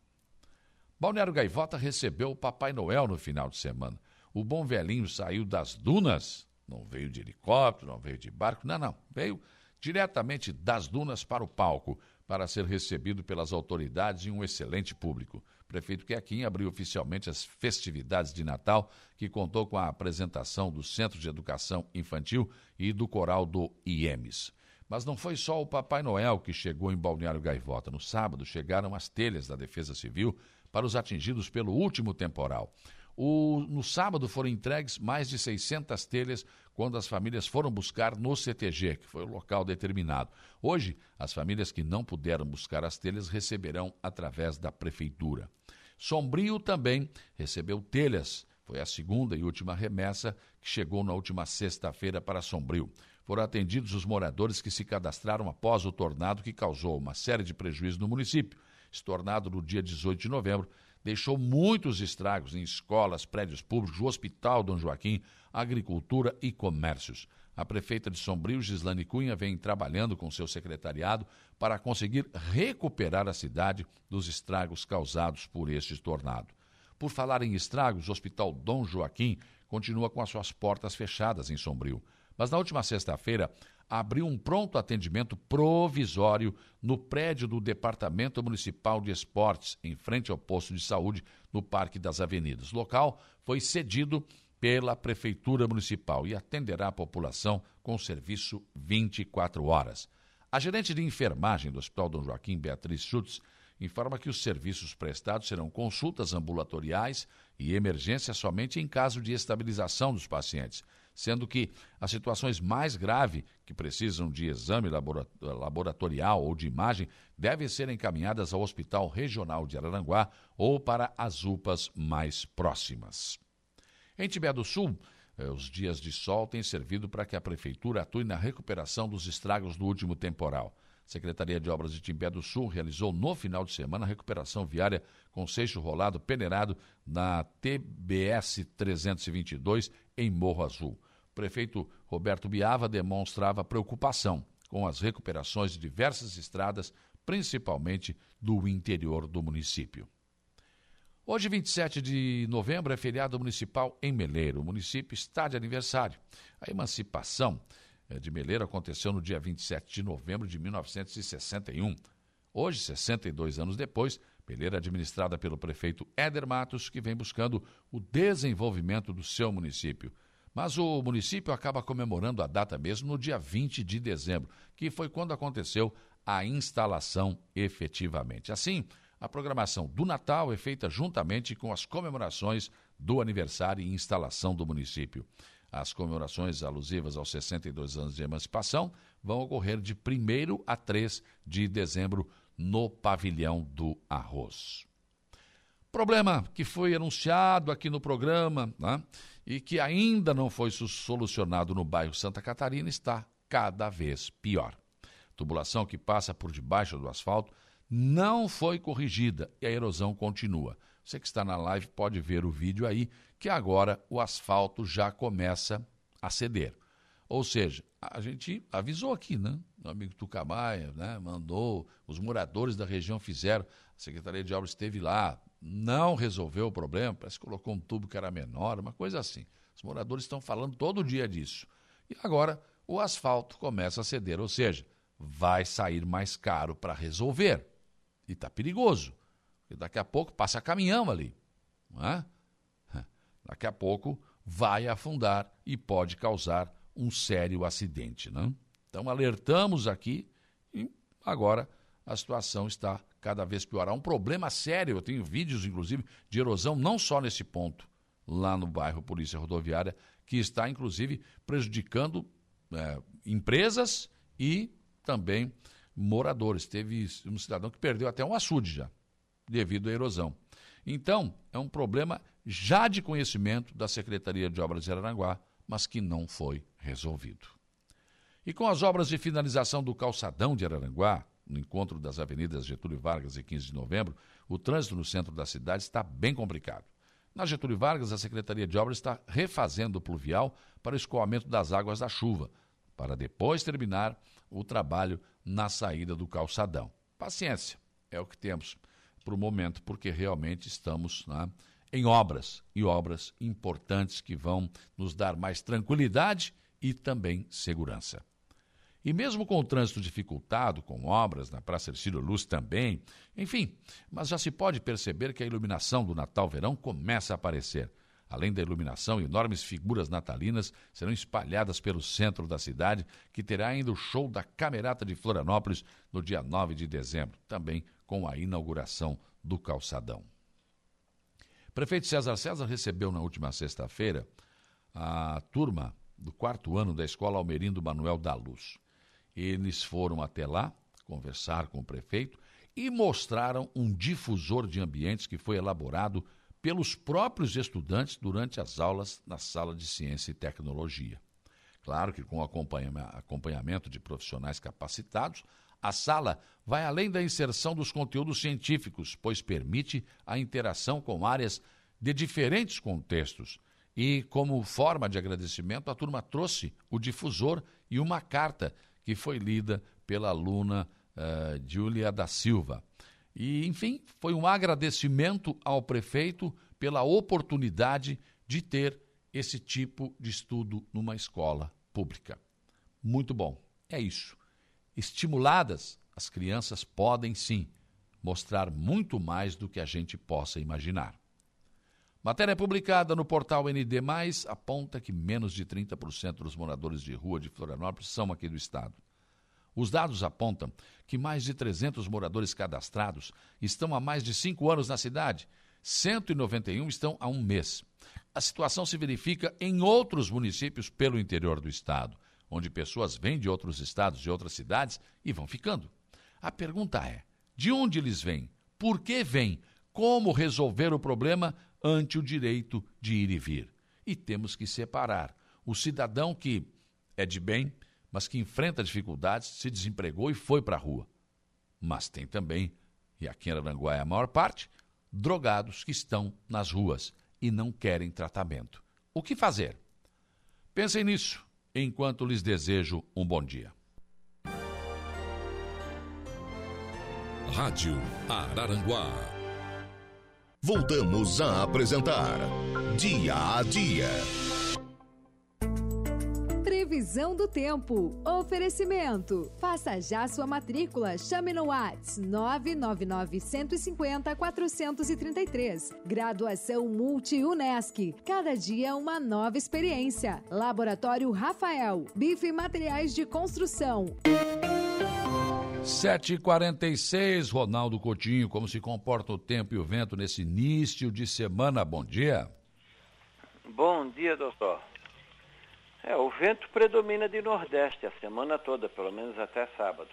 Balneário Gaivota recebeu o Papai Noel no final de semana. O bom velhinho saiu das dunas, não veio de helicóptero, não veio de barco, não, não. Veio diretamente das dunas para o palco, para ser recebido pelas autoridades e um excelente público. O prefeito Quequim abriu oficialmente as festividades de Natal, que contou com a apresentação do Centro de Educação Infantil e do coral do IEMES. Mas não foi só o Papai Noel que chegou em Balneário Gaivota. No sábado chegaram as telhas da Defesa Civil para os atingidos pelo último temporal. O, no sábado foram entregues mais de 600 telhas quando as famílias foram buscar no CTG, que foi o local determinado. Hoje, as famílias que não puderam buscar as telhas receberão através da prefeitura. Sombrio também recebeu telhas. Foi a segunda e última remessa que chegou na última sexta-feira para Sombrio. Foram atendidos os moradores que se cadastraram após o tornado que causou uma série de prejuízos no município estornado no dia 18 de novembro, deixou muitos estragos em escolas, prédios públicos, o Hospital Dom Joaquim, agricultura e comércios. A prefeita de Sombrio, Gislane Cunha, vem trabalhando com seu secretariado para conseguir recuperar a cidade dos estragos causados por este tornado. Por falar em estragos, o Hospital Dom Joaquim continua com as suas portas fechadas em Sombrio. Mas na última sexta-feira, abriu um pronto atendimento provisório no prédio do Departamento Municipal de Esportes, em frente ao posto de saúde, no Parque das Avenidas. O local foi cedido pela Prefeitura Municipal e atenderá a população com serviço 24 horas. A gerente de enfermagem do Hospital Dom Joaquim, Beatriz Schutz, informa que os serviços prestados serão consultas ambulatoriais e emergência somente em caso de estabilização dos pacientes, sendo que as situações mais graves, que precisam de exame laboratorial ou de imagem, devem ser encaminhadas ao Hospital Regional de Araranguá ou para as UPAs mais próximas. Em Tibé do Sul, eh, os dias de sol têm servido para que a Prefeitura atue na recuperação dos estragos do último temporal. Secretaria de Obras de Timbé do Sul realizou no final de semana a recuperação viária com seixo rolado peneirado na TBS 322 em Morro Azul. O prefeito Roberto Biava demonstrava preocupação com as recuperações de diversas estradas, principalmente do interior do município. Hoje, 27 de novembro, é feriado municipal em Meleiro. O município está de aniversário. A emancipação de Meleiro aconteceu no dia 27 de novembro de 1961. Hoje, 62 anos depois, Meleiro é administrada pelo prefeito Éder Matos, que vem buscando o desenvolvimento do seu município. Mas o município acaba comemorando a data mesmo no dia 20 de dezembro, que foi quando aconteceu a instalação efetivamente. Assim, a programação do Natal é feita juntamente com as comemorações do aniversário e instalação do município. As comemorações alusivas aos 62 anos de emancipação vão ocorrer de 1 a 3 de dezembro no Pavilhão do Arroz. Problema que foi anunciado aqui no programa né, e que ainda não foi solucionado no bairro Santa Catarina está cada vez pior. Tubulação que passa por debaixo do asfalto não foi corrigida e a erosão continua. Você que está na live pode ver o vídeo aí, que agora o asfalto já começa a ceder. Ou seja, a gente avisou aqui, né? O amigo Tucamaia, né? Mandou, os moradores da região fizeram, a Secretaria de Obras esteve lá, não resolveu o problema, parece que colocou um tubo que era menor, uma coisa assim. Os moradores estão falando todo dia disso. E agora o asfalto começa a ceder, ou seja, vai sair mais caro para resolver. E está perigoso. Porque daqui a pouco passa caminhão ali. É? Daqui a pouco vai afundar e pode causar um sério acidente. Não? Então alertamos aqui e agora a situação está cada vez pior. Há um problema sério, eu tenho vídeos, inclusive, de erosão, não só nesse ponto, lá no bairro Polícia Rodoviária, que está, inclusive, prejudicando é, empresas e também moradores. Teve um cidadão que perdeu até um açude já, devido à erosão. Então, é um problema já de conhecimento da Secretaria de Obras de Araranguá, mas que não foi resolvido. E com as obras de finalização do calçadão de Araranguá, no encontro das avenidas Getúlio Vargas e 15 de novembro, o trânsito no centro da cidade está bem complicado. Na Getúlio Vargas, a Secretaria de Obras está refazendo o pluvial para o escoamento das águas da chuva, para depois terminar o trabalho na saída do calçadão. Paciência, é o que temos para o momento, porque realmente estamos né, em obras e obras importantes que vão nos dar mais tranquilidade e também segurança. E mesmo com o trânsito dificultado, com obras na Praça Ercílio Luz também, enfim, mas já se pode perceber que a iluminação do Natal-Verão começa a aparecer. Além da iluminação, enormes figuras natalinas serão espalhadas pelo centro da cidade, que terá ainda o show da Camerata de Florianópolis no dia 9 de dezembro, também com a inauguração do calçadão. Prefeito César César recebeu na última sexta-feira a turma do quarto ano da Escola Almerindo Manuel da Luz. Eles foram até lá conversar com o prefeito e mostraram um difusor de ambientes que foi elaborado pelos próprios estudantes durante as aulas na sala de ciência e tecnologia. Claro que com acompanhamento de profissionais capacitados, a sala vai além da inserção dos conteúdos científicos, pois permite a interação com áreas de diferentes contextos. E, como forma de agradecimento, a turma trouxe o difusor e uma carta que foi lida pela aluna uh, Júlia da Silva. E, enfim, foi um agradecimento ao prefeito pela oportunidade de ter esse tipo de estudo numa escola pública. Muito bom. É isso. Estimuladas, as crianças podem sim mostrar muito mais do que a gente possa imaginar. Matéria publicada no portal ND, aponta que menos de 30% dos moradores de rua de Florianópolis são aqui do estado. Os dados apontam que mais de 300 moradores cadastrados estão há mais de cinco anos na cidade, 191 estão há um mês. A situação se verifica em outros municípios pelo interior do estado, onde pessoas vêm de outros estados, de outras cidades e vão ficando. A pergunta é: de onde eles vêm? Por que vêm? Como resolver o problema ante o direito de ir e vir? E temos que separar o cidadão que é de bem, mas que enfrenta dificuldades, se desempregou e foi para a rua. Mas tem também, e aqui em Aranguá é a maior parte, drogados que estão nas ruas e não querem tratamento. O que fazer? Pensem nisso enquanto lhes desejo um bom dia. Rádio Araranguá. Voltamos a apresentar Dia a Dia. Previsão do tempo. Oferecimento. Faça já sua matrícula. Chame no Whats 999 150 433. Graduação Multi-UNESC. Cada dia uma nova experiência. Laboratório Rafael. Bife Materiais de Construção. 7h46, Ronaldo Coutinho, como se comporta o tempo e o vento nesse início de semana? Bom dia. Bom dia, doutor. É, o vento predomina de nordeste a semana toda, pelo menos até sábado.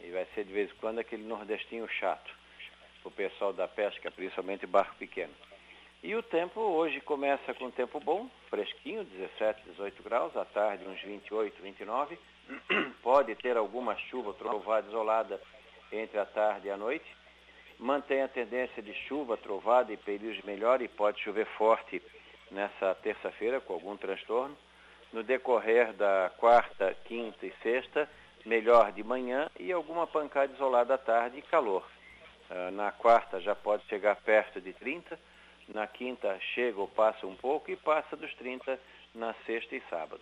E vai ser de vez em quando aquele nordestinho chato. O pessoal da pesca, principalmente barco pequeno. E o tempo hoje começa com tempo bom, fresquinho, 17, 18 graus, à tarde uns 28, 29. Pode ter alguma chuva trovada isolada entre a tarde e a noite. Mantém a tendência de chuva, trovada e períodos melhor e pode chover forte nessa terça-feira com algum transtorno no decorrer da quarta, quinta e sexta, melhor de manhã e alguma pancada isolada à tarde e calor. Uh, na quarta já pode chegar perto de 30, na quinta chega ou passa um pouco e passa dos 30 na sexta e sábado.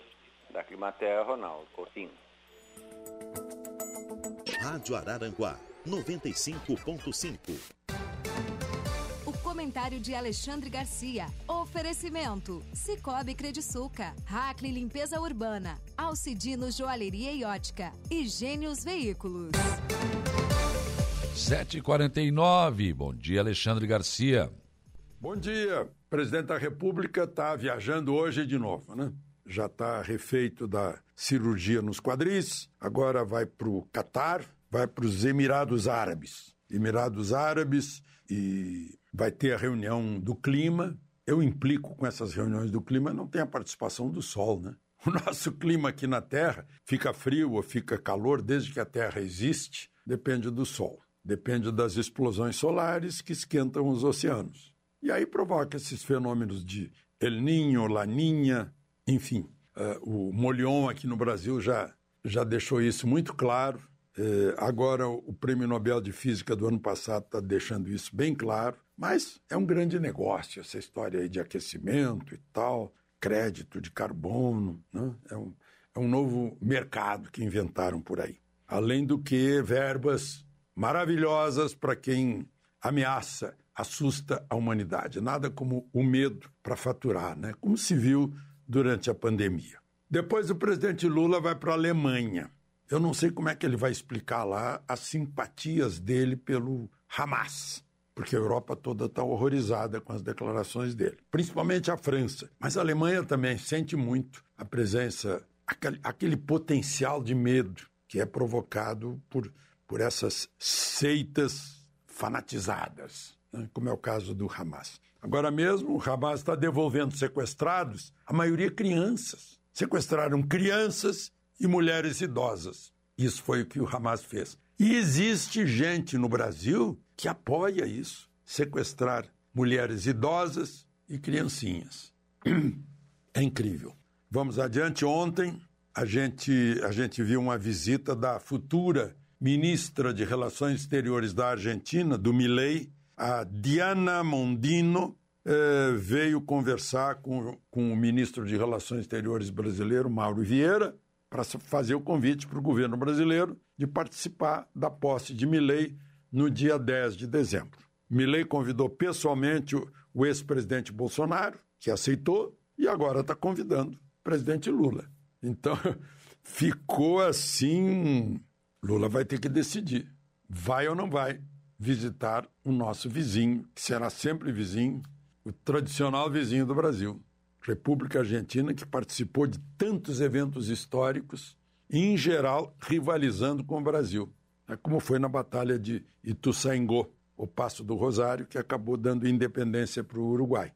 Da Climaterra, Ronaldo Coutinho. Rádio Araranguá, 95.5 comentário de Alexandre Garcia. Oferecimento: Cicobi Crediçuca, Hackley Limpeza Urbana, Alcidino Joalheria e Ótica e Gênios Veículos. 7h49. Bom dia, Alexandre Garcia. Bom dia. O presidente da República está viajando hoje de novo, né? Já está refeito da cirurgia nos quadris, agora vai para o Catar, vai para os Emirados Árabes. Emirados Árabes e vai ter a reunião do clima. Eu implico com essas reuniões do clima, não tem a participação do Sol, né? O nosso clima aqui na Terra fica frio ou fica calor desde que a Terra existe, depende do Sol. Depende das explosões solares que esquentam os oceanos. E aí provoca esses fenômenos de El Niño, Laninha, enfim. Uh, o Molion aqui no Brasil já, já deixou isso muito claro. Uh, agora, o Prêmio Nobel de Física do ano passado está deixando isso bem claro. Mas é um grande negócio essa história aí de aquecimento e tal, crédito de carbono, né? é, um, é um novo mercado que inventaram por aí. Além do que, verbas maravilhosas para quem ameaça, assusta a humanidade. Nada como o medo para faturar, né? como se viu durante a pandemia. Depois o presidente Lula vai para a Alemanha. Eu não sei como é que ele vai explicar lá as simpatias dele pelo Hamas porque a Europa toda está horrorizada com as declarações dele, principalmente a França. Mas a Alemanha também sente muito a presença, aquele, aquele potencial de medo que é provocado por, por essas seitas fanatizadas, né? como é o caso do Hamas. Agora mesmo, o Hamas está devolvendo sequestrados, a maioria crianças. Sequestraram crianças e mulheres idosas. Isso foi o que o Hamas fez. E existe gente no Brasil que apoia isso sequestrar mulheres idosas e criancinhas. É incrível. Vamos adiante. Ontem a gente, a gente viu uma visita da futura ministra de Relações Exteriores da Argentina, do Milei, a Diana Mondino, eh, veio conversar com, com o ministro de Relações Exteriores brasileiro, Mauro Vieira, para fazer o convite para o governo brasileiro de participar da posse de Milley no dia 10 de dezembro. Milley convidou pessoalmente o ex-presidente Bolsonaro, que aceitou, e agora está convidando o presidente Lula. Então, ficou assim Lula vai ter que decidir. Vai ou não vai visitar o nosso vizinho, que será sempre vizinho, o tradicional vizinho do Brasil. República Argentina, que participou de tantos eventos históricos, em geral, rivalizando com o Brasil. É como foi na Batalha de Ituzaingó, o Passo do Rosário, que acabou dando independência para o Uruguai.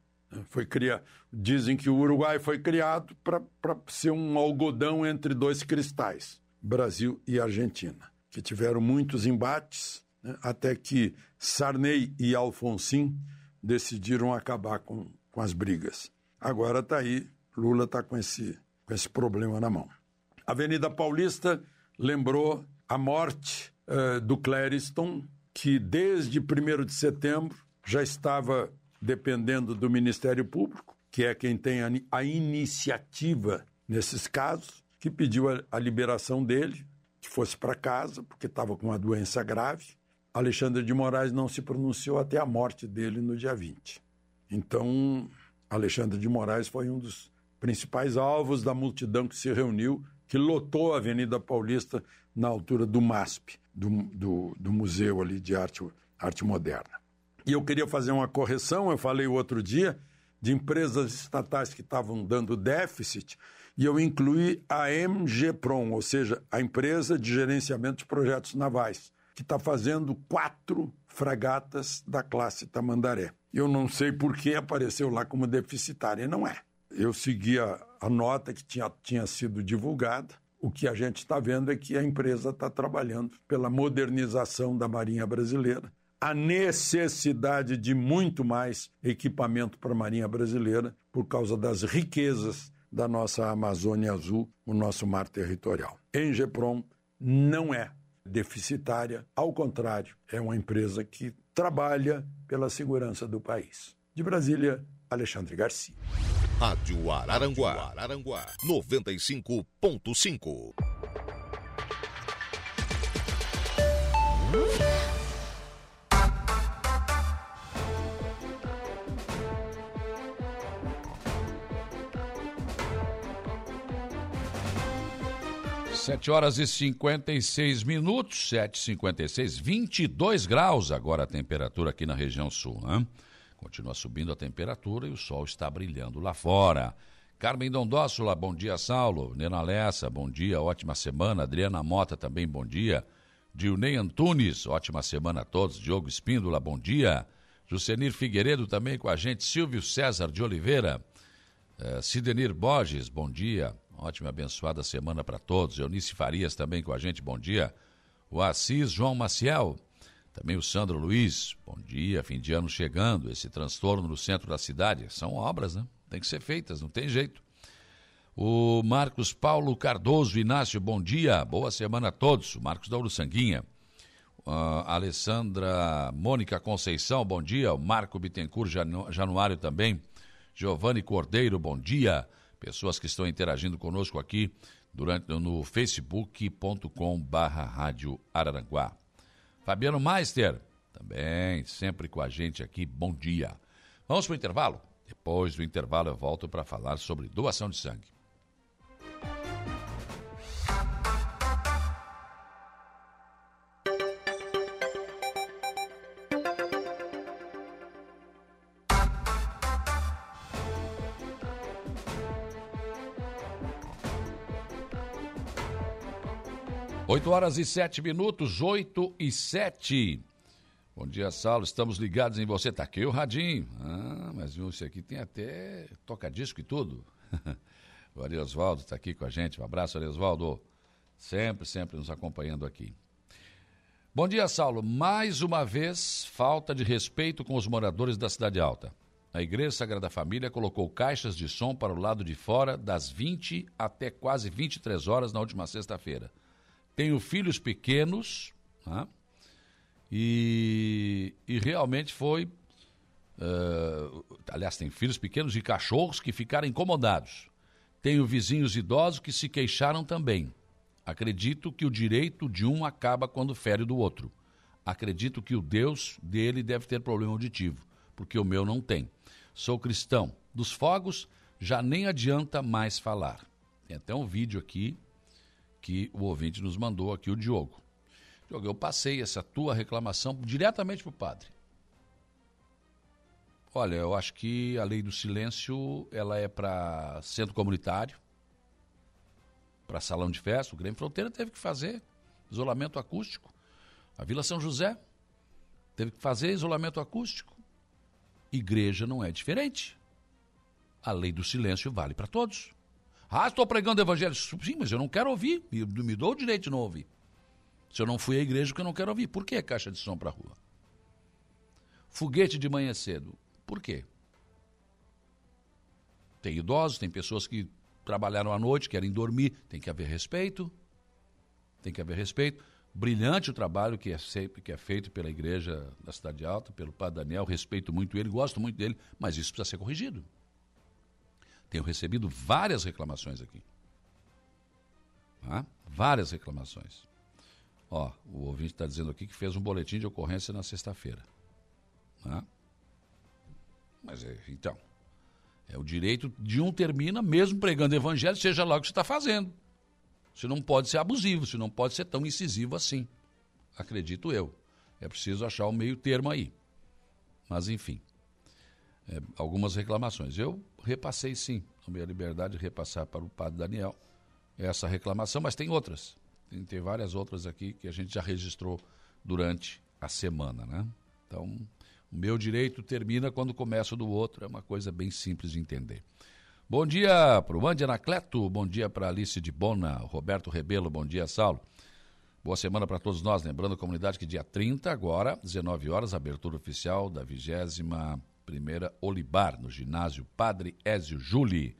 Foi criar, dizem que o Uruguai foi criado para ser um algodão entre dois cristais, Brasil e Argentina, que tiveram muitos embates, né, até que Sarney e Alfonsin decidiram acabar com, com as brigas. Agora está aí, Lula está com esse, com esse problema na mão. Avenida Paulista lembrou a morte uh, do Clériston, que desde 1 de setembro já estava dependendo do Ministério Público, que é quem tem a, a iniciativa nesses casos, que pediu a, a liberação dele, que fosse para casa, porque estava com uma doença grave. Alexandre de Moraes não se pronunciou até a morte dele no dia 20. Então, Alexandre de Moraes foi um dos principais alvos da multidão que se reuniu, que lotou a Avenida Paulista na altura do MASP, do, do, do Museu ali de Arte, Arte Moderna. E eu queria fazer uma correção, eu falei o outro dia, de empresas estatais que estavam dando déficit, e eu incluí a MGPROM, ou seja, a empresa de gerenciamento de projetos navais, que está fazendo quatro fragatas da classe Tamandaré. Eu não sei por que apareceu lá como deficitária, não é. Eu segui a, nota que tinha, tinha sido divulgada. O que a gente está vendo é que a empresa está trabalhando pela modernização da Marinha Brasileira, a necessidade de muito mais equipamento para a Marinha Brasileira por causa das riquezas da nossa Amazônia Azul, o nosso mar territorial. Engeprom não é deficitária, ao contrário, é uma empresa que trabalha pela segurança do país. De Brasília, Alexandre Garcia. Rádio Araranguá, Araranguá 95.5. Sete horas e 56 minutos, sete e cinquenta e seis, 22 graus agora a temperatura aqui na região sul, né? Continua subindo a temperatura e o sol está brilhando lá fora. Carmen Dondóssula, bom dia, Saulo. Nena Lessa, bom dia, ótima semana. Adriana Mota, também bom dia. Dilnei Antunes, ótima semana a todos. Diogo Espíndola, bom dia. Jusenir Figueiredo também com a gente. Silvio César de Oliveira. Uh, Sidenir Borges, bom dia. Ótima abençoada semana para todos. Eunice Farias também com a gente, bom dia. O Assis João Maciel, também o Sandro Luiz, bom dia. Fim de ano chegando. Esse transtorno no centro da cidade são obras, né? Tem que ser feitas, não tem jeito. O Marcos Paulo Cardoso Inácio, bom dia. Boa semana a todos. O Marcos da Sanguinha. Uh, Alessandra Mônica Conceição, bom dia. O Marco Bittencourt Januário também. Giovanni Cordeiro, bom dia pessoas que estão interagindo conosco aqui durante no facebook.com barra rádio Araranguá. Fabiano Meister, também sempre com a gente aqui, bom dia. Vamos para o intervalo? Depois do intervalo eu volto para falar sobre doação de sangue. 8 horas e 7 minutos, 8 e 7. Bom dia, Saulo. Estamos ligados em você. Tá aqui o Radinho. Ah, mas viu, esse aqui tem até toca-disco e tudo. o Ari Osvaldo está aqui com a gente. Um abraço, Ari Osvaldo. Sempre, sempre nos acompanhando aqui. Bom dia, Saulo. Mais uma vez, falta de respeito com os moradores da Cidade Alta. A Igreja Sagrada Família colocou caixas de som para o lado de fora das 20 até quase 23 horas na última sexta-feira tenho filhos pequenos, né? e, e realmente foi. Uh, aliás, tem filhos pequenos e cachorros que ficaram incomodados. Tenho vizinhos idosos que se queixaram também. Acredito que o direito de um acaba quando fere do outro. Acredito que o Deus dele deve ter problema auditivo, porque o meu não tem. Sou cristão. Dos fogos já nem adianta mais falar. Tem até um vídeo aqui que o ouvinte nos mandou aqui, o Diogo. Eu passei essa tua reclamação diretamente para o padre. Olha, eu acho que a lei do silêncio ela é para centro comunitário, para salão de festa. O Grêmio Fronteira teve que fazer isolamento acústico. A Vila São José teve que fazer isolamento acústico. Igreja não é diferente. A lei do silêncio vale para todos. Ah, estou pregando o evangelho. Sim, mas eu não quero ouvir. Me, me dou o direito de não ouvir. Se eu não fui à igreja, que eu não quero ouvir. Por que caixa de som para a rua? Foguete de manhã cedo. Por quê? Tem idosos, tem pessoas que trabalharam à noite, querem dormir. Tem que haver respeito. Tem que haver respeito. Brilhante o trabalho que é, sempre, que é feito pela igreja da Cidade Alta, pelo Padre Daniel. Respeito muito ele, gosto muito dele, mas isso precisa ser corrigido. Tenho recebido várias reclamações aqui. Ah, várias reclamações. Ó, o ouvinte está dizendo aqui que fez um boletim de ocorrência na sexta-feira. Ah. Mas é, então, é o direito de um termina mesmo pregando evangelho, seja lá o que você está fazendo. Você não pode ser abusivo, você não pode ser tão incisivo assim. Acredito eu. É preciso achar o um meio termo aí. Mas enfim, é, algumas reclamações. Eu repassei sim, tomei a liberdade de repassar para o padre Daniel essa reclamação, mas tem outras. Tem, tem várias outras aqui que a gente já registrou durante a semana, né? Então, o meu direito termina quando começa o do outro, é uma coisa bem simples de entender. Bom dia para o Andy Anacleto, bom dia para Alice de Bona, Roberto Rebelo, bom dia, Saulo. Boa semana para todos nós, lembrando a comunidade que dia 30 agora, 19 horas, abertura oficial da vigésima primeira Olibar, no ginásio Padre Ézio Juli.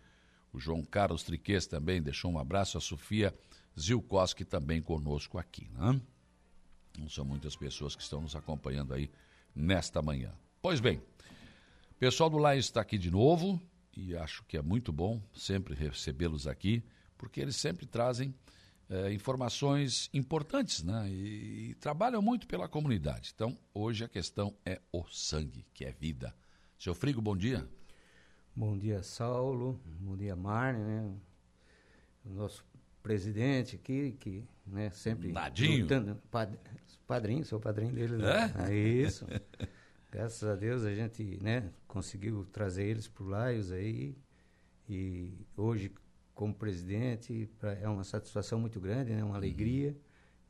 O João Carlos Triques também deixou um abraço, a Sofia Zilkoski também conosco aqui. Né? Não são muitas pessoas que estão nos acompanhando aí nesta manhã. Pois bem, pessoal do Lions está aqui de novo e acho que é muito bom sempre recebê-los aqui, porque eles sempre trazem é, informações importantes né? E, e trabalham muito pela comunidade. Então, hoje a questão é o sangue, que é vida. Seu Frigo, bom dia. Bom dia, Saulo. Bom dia, Marne, né? O nosso presidente aqui, que né, sempre. Nadinho. Lutando, pad, padrinho, sou padrinho dele. Né? É? é isso. Graças a Deus a gente né, conseguiu trazer eles para o Laios aí. E hoje, como presidente, pra, é uma satisfação muito grande, né, uma alegria.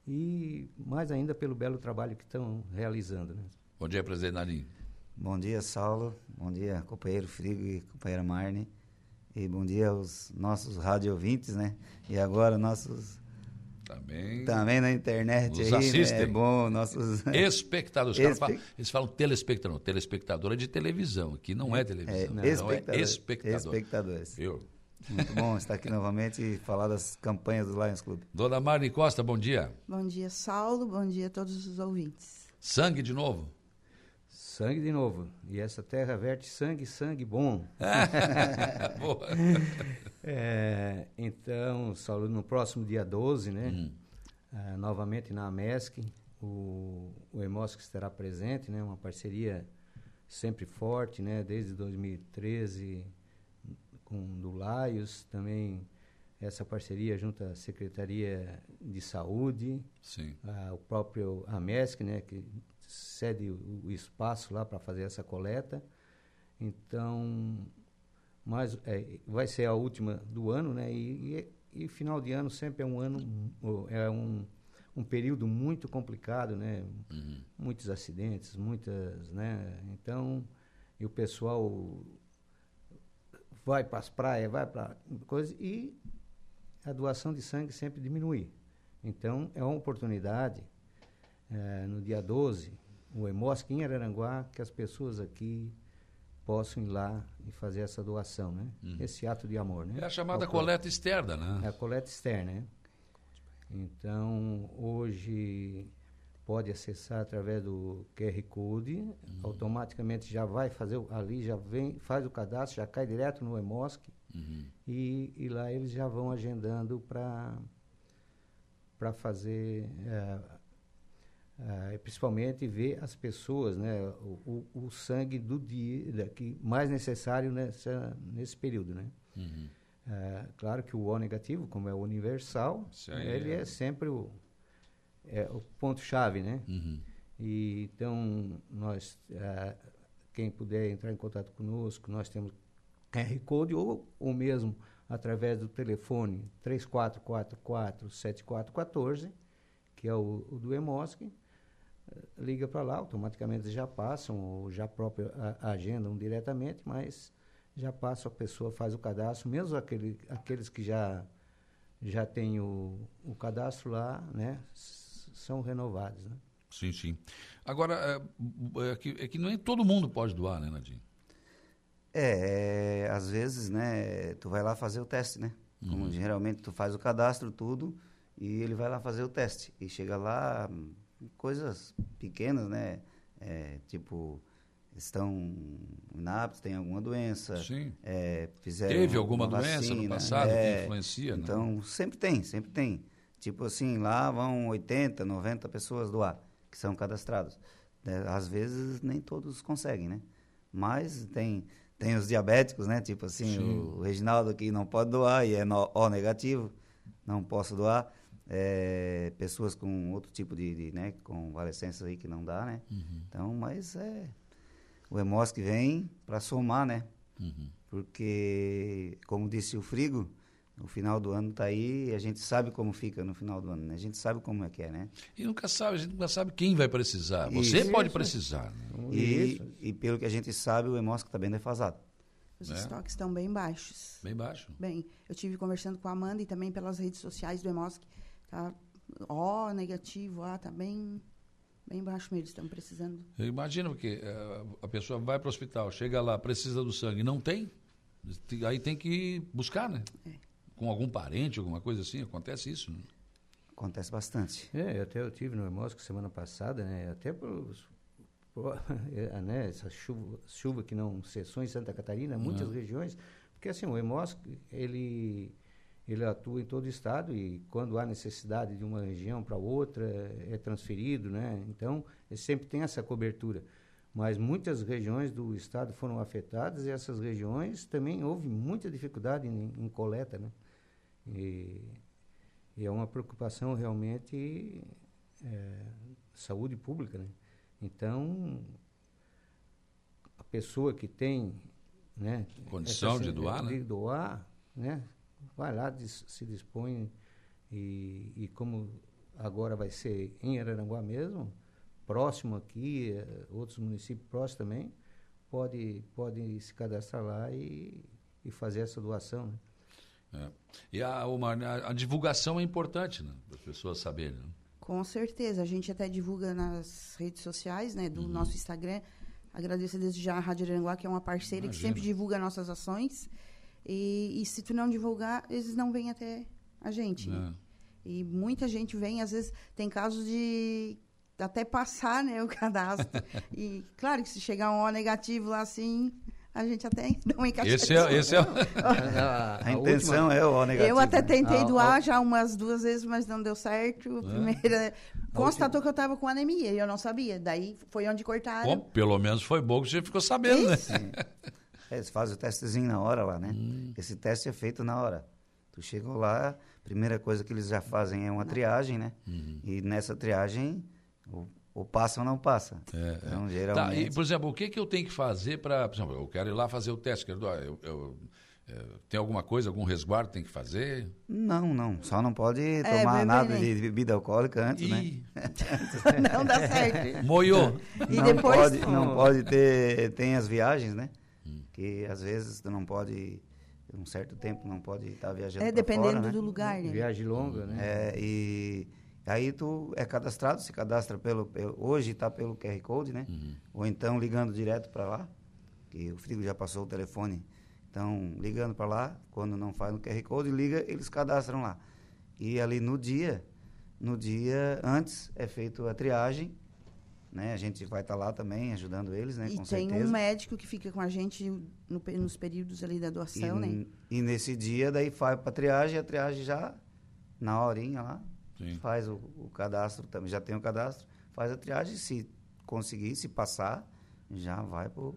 Uhum. E mais ainda pelo belo trabalho que estão realizando. Né? Bom dia, presidente Nadinho. Bom dia, Saulo. Bom dia, companheiro Frigo e companheira Marne. E bom dia aos nossos rádio ouvintes, né? E agora nossos também, também na internet Nos aí, assistem. Né? É bom, nossos espectadores. Espe... Falam, eles falam telespectador, telespectador é de televisão, aqui não é televisão, é, não, é espectador. Espectadores. Eu. Muito bom estar aqui novamente e falar das campanhas do Lions Club. Dona Marli Costa, bom dia. Bom dia, Saulo. Bom dia a todos os ouvintes. Sangue de novo? Sangue de novo. E essa terra verte sangue, sangue bom. é, então, Saulo, no próximo dia 12, né? Hum. É, novamente na AMESC, o, o EMOSC estará presente, né? Uma parceria sempre forte, né? Desde 2013 com do Laios, também essa parceria junto à Secretaria de Saúde, Sim. A, o próprio AMESC, né? Que cede o, o espaço lá para fazer essa coleta. Então, mas é, vai ser a última do ano, né? E, e, e, final de ano sempre é um ano é um, um período muito complicado, né? Uhum. Muitos acidentes, muitas, né? Então, e o pessoal vai para as praias, vai para coisa e a doação de sangue sempre diminui. Então, é uma oportunidade é, no dia 12, o EMOSC em Araranguá, que as pessoas aqui possam ir lá e fazer essa doação, né? Uhum. Esse ato de amor, né? É a chamada Ao coleta externa, né? É a coleta externa, né? Então, hoje pode acessar através do QR Code, uhum. automaticamente já vai fazer ali, já vem, faz o cadastro, já cai direto no EMOSC uhum. e, e lá eles já vão agendando para para fazer é, Uh, principalmente ver as pessoas, né, o, o, o sangue do dia que mais necessário nessa, nesse período, né? Uhum. Uh, claro que o O negativo, como é universal, ele é... é sempre o, é o ponto-chave, né? Uhum. E, então, nós, ah, quem puder entrar em contato conosco, nós temos QR Code ou, ou mesmo através do telefone 3444-7414, que é o, o do EMOSC, liga para lá, automaticamente já passam ou já próprio a- agendam diretamente, mas já passa, a pessoa faz o cadastro, mesmo aquele, aqueles que já, já têm o, o cadastro lá, né, são renovados, né? Sim, sim. Agora, é, é que, é que nem todo mundo pode doar, né, Nadinho? É, é, às vezes, né, tu vai lá fazer o teste, né? Como geralmente tu faz o cadastro, tudo, e ele vai lá fazer o teste. E chega lá, coisas pequenas, né? É, tipo, estão inaptos, tem alguma doença. Sim. é, fizeram Teve alguma uma doença no passado que é, influencia, né? Então, sempre tem, sempre tem. Tipo assim, lá vão 80, 90 pessoas doar, que são cadastrados. É, às vezes, nem todos conseguem, né? Mas tem, tem os diabéticos, né? Tipo assim, Sim. o, Reginaldo aqui não pode doar e é no, O negativo, não posso doar. É, pessoas com outro tipo de, de né? Convalescência aí que não dá, né? Uhum. Então, mas é... O EMOS que vem para somar, né? Uhum. Porque, como disse o Frigo, o final do ano está aí e a gente sabe como fica no final do ano, né? A gente sabe como é que é, né? E nunca sabe, a gente nunca sabe quem vai precisar. Você Isso. pode precisar. né? E, isso. e pelo que a gente sabe, o EMOSC está bem defasado. Os É. estoques estão bem baixos. Bem baixo. Bem, eu tive conversando com a Amanda e também pelas redes sociais do Emosc. Tá ó, negativo, ah, tá bem, bem baixo mesmo. Estão precisando. Eu imagino que eh, a pessoa vai para o hospital, chega lá, precisa do sangue, não tem, te- aí tem que buscar, né? É. Com algum parente, alguma coisa assim, acontece isso. Né? Acontece bastante. É, até eu tive no Hemosco semana passada, né? Até por, por é, né? essa chuva, chuva que não cessou em Santa Catarina, muitas regiões, porque assim, o Hemosco, ele, ele atua em todo o estado e quando há necessidade de uma região para outra, é transferido, né? Então, ele sempre tem essa cobertura. Mas muitas regiões do estado foram afetadas e essas regiões também houve muita dificuldade em, em coleta, né? E, e é uma preocupação realmente é, saúde pública, né? Então, a pessoa que tem, né, Condição essa- de doar, né? de doar, né, vai lá, dis- se dispõe e, e como agora vai ser em Araranguá mesmo, próximo aqui, eh, outros municípios próximos também, pode, pode se cadastrar lá e, e fazer essa doação, né? É. E a, uma, a, a divulgação é importante, né? Para as pessoas saberem. Né? Com certeza. A gente até divulga nas redes sociais, né? Uhum. Do nosso Instagram. Agradeço desde já a Rádio Aranguá, que é uma parceira Imagina. que sempre divulga nossas ações. E, e se tu não divulgar, eles não vêm até a gente. né? É. E muita gente vem, às vezes tem casos de até passar né, o cadastro. e claro que se chegar um O negativo lá assim, a gente até dá uma Esse é, esse é, A, A, intenção é o O negativo. Eu até né? tentei Ah, doar já umas duas vezes, mas não deu certo. A Primeira constatou que eu estava com anemia e eu não sabia. Daí foi onde cortaram. Bom, pelo menos foi bom que você ficou sabendo, né? É, eles fazem o testezinho na hora lá, né? Hum. Esse teste é feito na hora. Tu chegou lá, primeira coisa que eles já fazem é uma triagem, né? Uhum. E nessa triagem, ou, ou passa ou não passa. É, então, Tá, geralmente... e, por exemplo, o que, que eu tenho que fazer para. Por exemplo, eu quero ir lá fazer o teste, quero doar. Eu, eu, é, tem alguma coisa, algum resguardo que tem que fazer? Não, não. Só não pode tomar É, beber, nada né? de bebida alcoólica antes, né? Ih, não dá certo. moiou. E não depois- pode, não pode ter tem as viagens né que às vezes tu não pode um certo tempo não pode estar viajando É dependendo fora, né? do lugar, né? Viagem longa, né? é, e aí tu é cadastrado se cadastra pelo, pelo- hoje está pelo QR code né ou então ligando direto para lá que o Frigo já passou o telefone então ligando para lá quando não faz no QR code liga eles cadastram lá e ali no dia no dia antes é feito a triagem né? A gente vai estar lá também ajudando eles, né? E com tem certeza. um médico que fica com a gente no nos períodos ali da e, doação, né? e nesse dia daí vai para triagem, a triagem já na horinha lá Sim. faz o, o cadastro também, já tem o cadastro, faz a triagem, se conseguir, se passar, já vai pro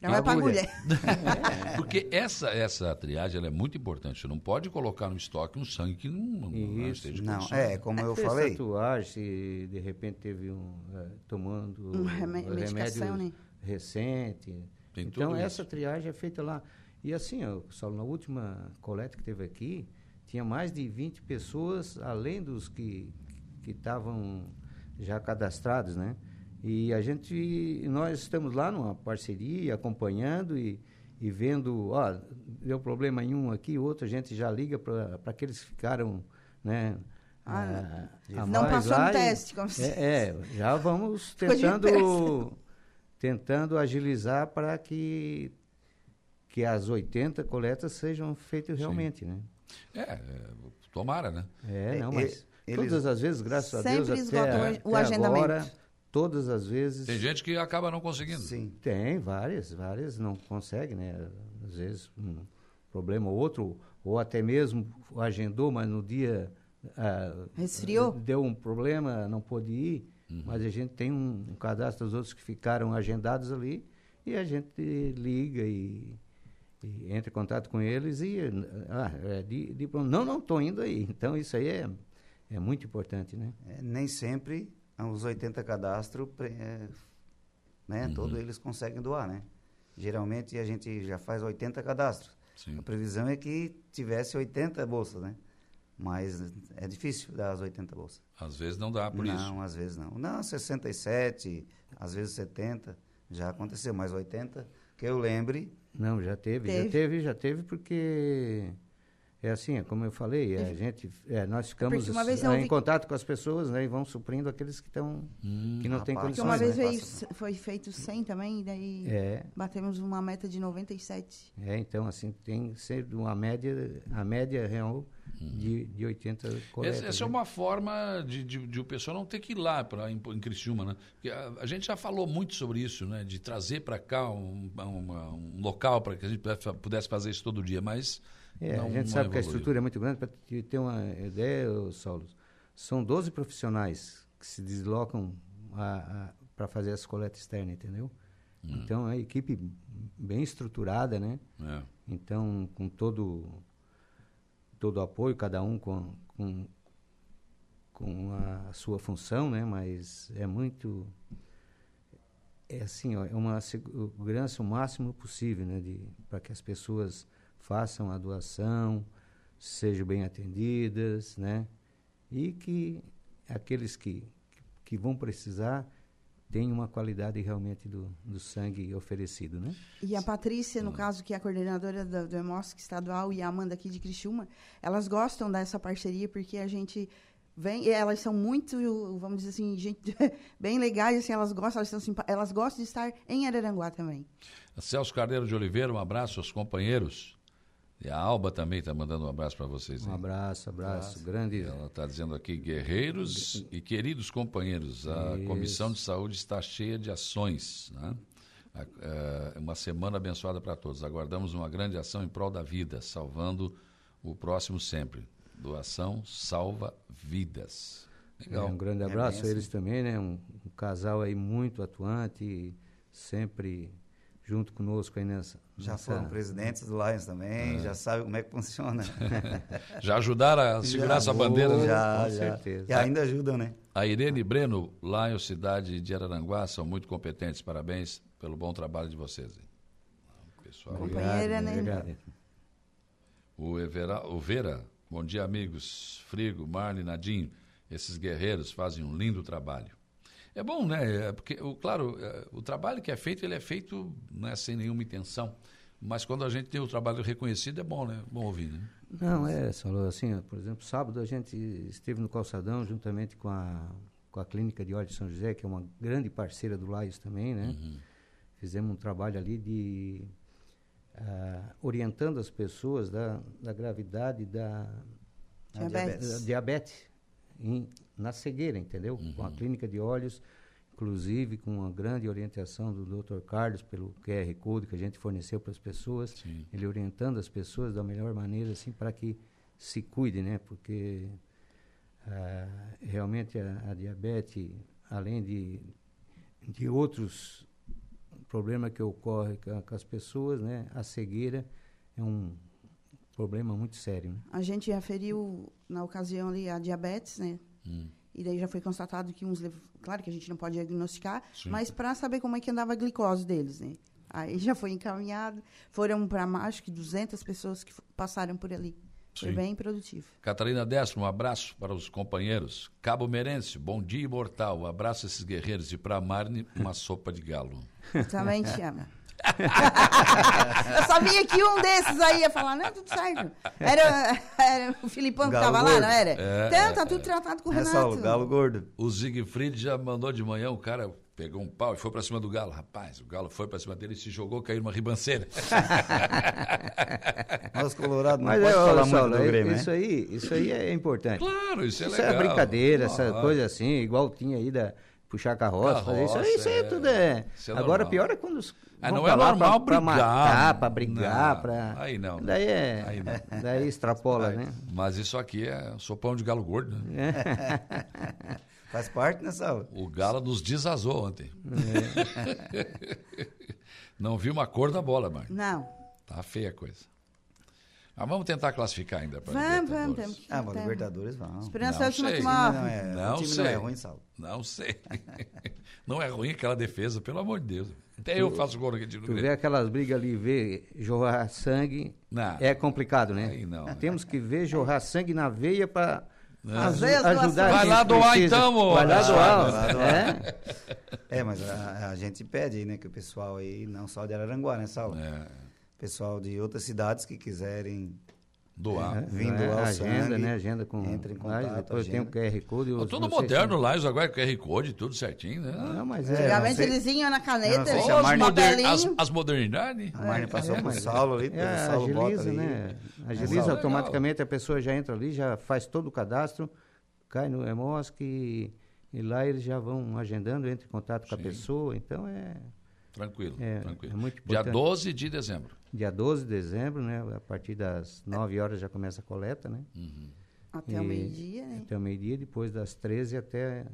Já vai pra Agulha. agulha. Porque essa, essa triagem ela é muito importante. Você não pode colocar no estoque um sangue que não, não Isso. esteja Não, é, como eu Fez falei, tatuagem, se de repente teve um. eh, tomando Um remédio né? recente. Tem então, tudo essa isso. triagem é feita lá. E assim, ó, só na última coleta que teve aqui, tinha mais de 20 pessoas, além dos que que estavam já cadastrados, né? E a gente, nós estamos lá numa parceria, acompanhando e, e vendo, ó, deu problema em um aqui, outro, a gente já liga para aqueles que ficaram, né? Ah, a não mais passou lá no teste, como se- é, é, já vamos tentando tentando agilizar para que que as 80 coletas sejam feitas realmente, né? É, é, tomara, né? É, não, e- mas eles- todas as vezes, graças a Deus, até, o- até o agendamento. agora, todas as vezes Tem gente que acaba não conseguindo. sim. tem várias, várias não consegue, né? Às vezes um problema ou outro, ou até mesmo agendou, mas no dia ah, Resfriou? deu um problema, não pôde ir. Uhum. Mas a gente tem um, um cadastro dos outros que ficaram agendados ali e a gente liga e, e entra em contato com eles e ah, é, de, de, não, não estou indo aí. Então isso aí é, é muito importante, né? É, nem sempre os 80 cadastros, né, Uhum. todos eles conseguem doar, né? Geralmente a gente já faz 80 cadastros. Sim. A previsão é que tivesse 80 bolsas, né? Mas é difícil dar as 80 bolsas. Às vezes não dá por não, isso. às vezes não. Não, 67, às vezes 70, já aconteceu, mas 80, que eu lembre, Não, já teve, Teve. já teve, já teve, porque é assim, é como eu falei, é, a gente, é, nós ficamos ouvi em contato com as pessoas, né, e vão suprindo aqueles que estão que não têm rapaz. Porque condições. uma vez né? foi feito 100 também, e daí É, batemos uma meta de 97. é, então assim tem ser uma média, a média real de, de 80 coletas. Essa, essa é né? uma forma de, de, de o pessoal não ter que ir lá pra, em, em Criciúma, né? Porque a, a gente já falou muito sobre isso, né? De trazer para cá um, uma- um local para que a gente pudesse- pudesse fazer isso todo dia, mas É, não, a gente não sabe que a estrutura é muito grande. Para ter uma ideia, ô, Saulo, são 12 profissionais que se deslocam para fazer essa coleta externa, entendeu? Hum. Então, é uma equipe bem estruturada, né? É. Então, com todo todo o apoio, cada um com, com, com a sua função, né? Mas é muito é assim, ó, é uma segurança o máximo possível, né, para que as pessoas façam a doação, sejam bem atendidas, né? E que aqueles que que vão precisar tenham uma qualidade realmente do, do sangue oferecido, né? E a Patrícia, no caso, que é a coordenadora do, do EMOSC estadual, e a Amanda aqui de Criciúma, elas gostam dessa parceria porque a gente vem, e elas são muito, vamos dizer assim, gente, bem legais, assim, elas gostam, elas, são simpa- elas gostam de estar em Araranguá também. Celso Carneiro de Oliveira, um abraço aos companheiros. E a Alba também está mandando um abraço para vocês. Um aí. abraço, abraço, grande. Ela está dizendo aqui, guerreiros e queridos companheiros, a Isso. Comissão de Saúde está cheia de ações. Né? É, uma semana abençoada para todos. Aguardamos uma grande ação em prol da vida, salvando o próximo sempre. Doação salva vidas. Legal. É, um grande É abraço bem a eles também, né? Um, um casal aí muito atuante, sempre junto conosco aí nessa. já nessa- foram presidentes do Lions também, já sabem como é que funciona. Já ajudaram a segurar essa bandeira? né? já, com já. certeza. E ainda ajudam, né? A Irene Breno, lá em Cidade de Araranguá, são muito competentes. Parabéns pelo bom trabalho de vocês. hein? Pessoal. Companheira, né? Obrigado. O, Evera, o Vera, bom dia, amigos. Frigo, Marley, Nadinho. Esses guerreiros fazem um lindo trabalho. É bom, né? É Porque, o, claro, é, o trabalho que é feito, ele é feito né, sem nenhuma intenção. Mas quando a gente tem o trabalho reconhecido, é bom, né? Bom ouvir, né? Não, é, Saulo, assim, por exemplo, sábado a gente esteve no Calçadão juntamente com a, com a Clínica de Óleo de São José, que é uma grande parceira do Laios também, né? Fizemos um trabalho ali de ah, orientando as pessoas da, da gravidade da, Diabetes. diabetes em- na cegueira, entendeu? Com a Clínica de Olhos, inclusive com uma grande orientação do Dr. Carlos pelo QR Code que a gente forneceu para as pessoas, Sim. ele orientando as pessoas da melhor maneira assim para que se cuide, né? Porque ah, realmente a, a diabetes, além de de outros problema que ocorre com, com as pessoas, né? A cegueira é um problema muito sério. Né? A gente referiu, na ocasião ali, a diabetes, né? Hum. E daí já foi constatado que uns... Claro que a gente não pode diagnosticar, Sim. mas para saber como é que andava a glicose deles, né? Aí já foi encaminhado. Foram para acho que 200 pessoas que passaram por ali. Foi Sim. bem produtivo. Catarina Décimo, um abraço para os companheiros. Cabo Merense, bom dia imortal. Um abraço a esses guerreiros. E para a Marne, uma sopa de galo. Também te amo. Eu sabia que um desses aí ia falar, não, tudo certo. Era, era o Filipão que Galo tava lá, não era? É, então, tá tudo tratado com o É Renato. Saulo, galo gordo. O Siegfried já mandou de manhã, o cara pegou um pau e foi para cima do galo. Rapaz, o galo foi para cima dele e se jogou, caiu numa ribanceira. Nós colorados não Mas pode é, falar Saulo, muito do é- Grêmio, isso né? aí, isso aí é importante. claro, isso é isso legal. é brincadeira, essa Claro. coisa assim, igual tinha aí da puxar carroça, fazer isso, aí, Carroça, isso aí é. tudo é. Isso é Agora normal. pior é quando os Ah, não pra é normal pra, pra brigar. matar, pra brigar, Não, pra aí não. Daí é, Aí não. daí extrapola, né? Mas isso aqui é sopão de galo gordo, né? Faz parte, né, Saulo? O galo nos desazou ontem. É. Não viu uma cor da bola, Marne. Não. Tá feia a coisa. Mas vamos tentar classificar ainda para Vamos, vamos, Libertadores. temos que. Ah, mas. Libertadores vão. Esperança Não é a última sei. time morre. não é, Não o time sei. não é ruim, Saulo. Não sei. Não é ruim aquela defesa, pelo amor de Deus. Até eu faço gol aqui de Tu vê aquelas brigas ali, ver jorrar sangue, Não. é complicado, né? Aí não. Temos que ver jorrar sangue na veia para Às vezes, doação. Vai lá doar precisa. então, ô, Vai lá doar. Vai lá doar. É? É, mas a, a gente pede aí, né, que o pessoal aí, não só de Araranguá, né, Saulo? É, Pessoal de outras cidades que quiserem doar. É, Vindo é, ao agenda, sangue, né? Agenda com. entre em lá, contato, depois tem o. QR Code. Os- tudo moderno lá, isso agora é QR Code, tudo certinho, né? Não, mas É, é. Antigamente não sei- eles iam na caneta, não Marne- moder- as, as modernidades. A Marne passou é, pro mas- Saulo ali, É, Saulo bota agiliza, ali. né? É, Agiliza Saulo. automaticamente, a pessoa já entra ali, já faz todo o cadastro, cai no EMOSC e, e lá eles já vão agendando, entra em contato com a Sim. pessoa. Então é Tranquilo, É, tranquilo. é muito Dia importante. 12 de dezembro. dia 12 de dezembro, né? A partir das 9 horas já começa a coleta, né? Até o meio-dia, né? Até o meio-dia, depois das 13 até,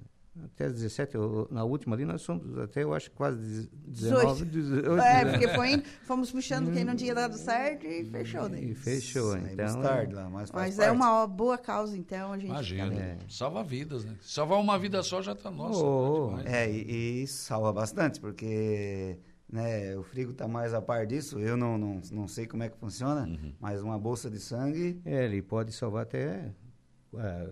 até as 17. Eu- Na última ali nós somos até, eu acho, quase 19, 18. É, porque foi, indo, fomos puxando quem não tinha dado certo e fechou, né? E fechou, Saímos então. tarde lá, mas Mas parte. é uma boa causa, então, a gente. Imagina. É. Salva vidas, né? Salvar uma vida só já tá nossa. Oh, tá. É, e, e salva bastante, porque né, o Frigo está mais a par disso. Eu não, não, não sei como é que funciona, Uhum. mas uma bolsa de sangue É, ele pode salvar até ah,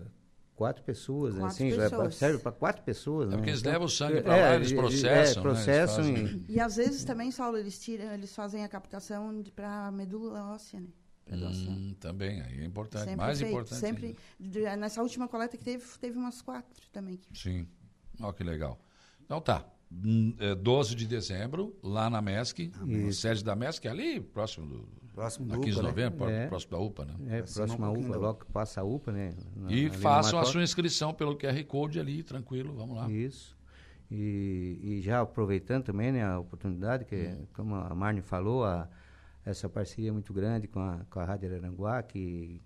quatro pessoas, né? Quatro Assim, pessoas. serve para quatro pessoas, É né? porque eles Então, levam o sangue é, pra lá, eles é, processam. É, né? Eles processam fazem- e... E às vezes também, Saulo, eles tiram, eles fazem a captação para medula óssea, né? Hum, também, aí é importante. Sempre Mais feito, importante. Sempre. ainda. Nessa última coleta que teve, teve umas quatro também. que- Sim. Ó, que legal. Então tá. Hum, é 12 de dezembro, lá na MESC, na sede da MESC, é ali, próximo do. Próximo Na do 15 de UPA, né? novembro, pró- É. próximo da UPA, né? É, próxima um pouquinho UPA, da logo que passa a UPA, né? na- E façam a sua inscrição pelo QR Code ali, tranquilo, vamos lá. Isso. E, e já aproveitando também né, a oportunidade, que Hum. como a Marne falou, a, essa parceria é muito grande com a, com a Rádio Araranguá, que,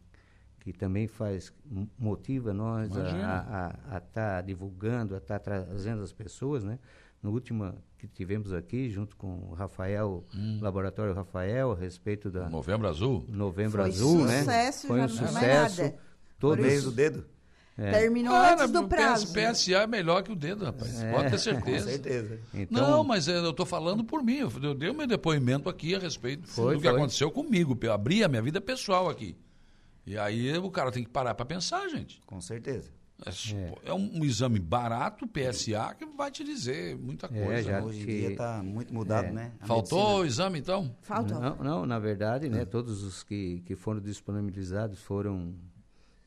que também faz, motiva nós Imagina. a estar divulgando, a estar trazendo as pessoas, né? No último que tivemos aqui, junto com o Rafael, Hum. Laboratório Rafael, a respeito da Novembro Azul? Novembro Foi Azul, né? sucesso, Foi já um é mais sucesso. nada. Todos, Mês do dedo? é. Terminou Cara, antes do o prazo. PS, PSA é melhor que o dedo, rapaz. É. Pode ter Com certeza. certeza. Então, Não, mas é, eu estou falando por mim. Eu, eu dei o meu depoimento aqui a respeito Foi, do que foi. aconteceu comigo. Eu abri a minha vida pessoal aqui. E aí o cara tem que parar para pensar, gente. Com certeza. É, é um, um exame barato, PSA, que vai te dizer muita É, coisa. já- Hoje em dia está muito mudado, é. né? A Faltou medicina. o exame, então? Faltou. Não, não, na verdade, né, todos os que, que foram disponibilizados foram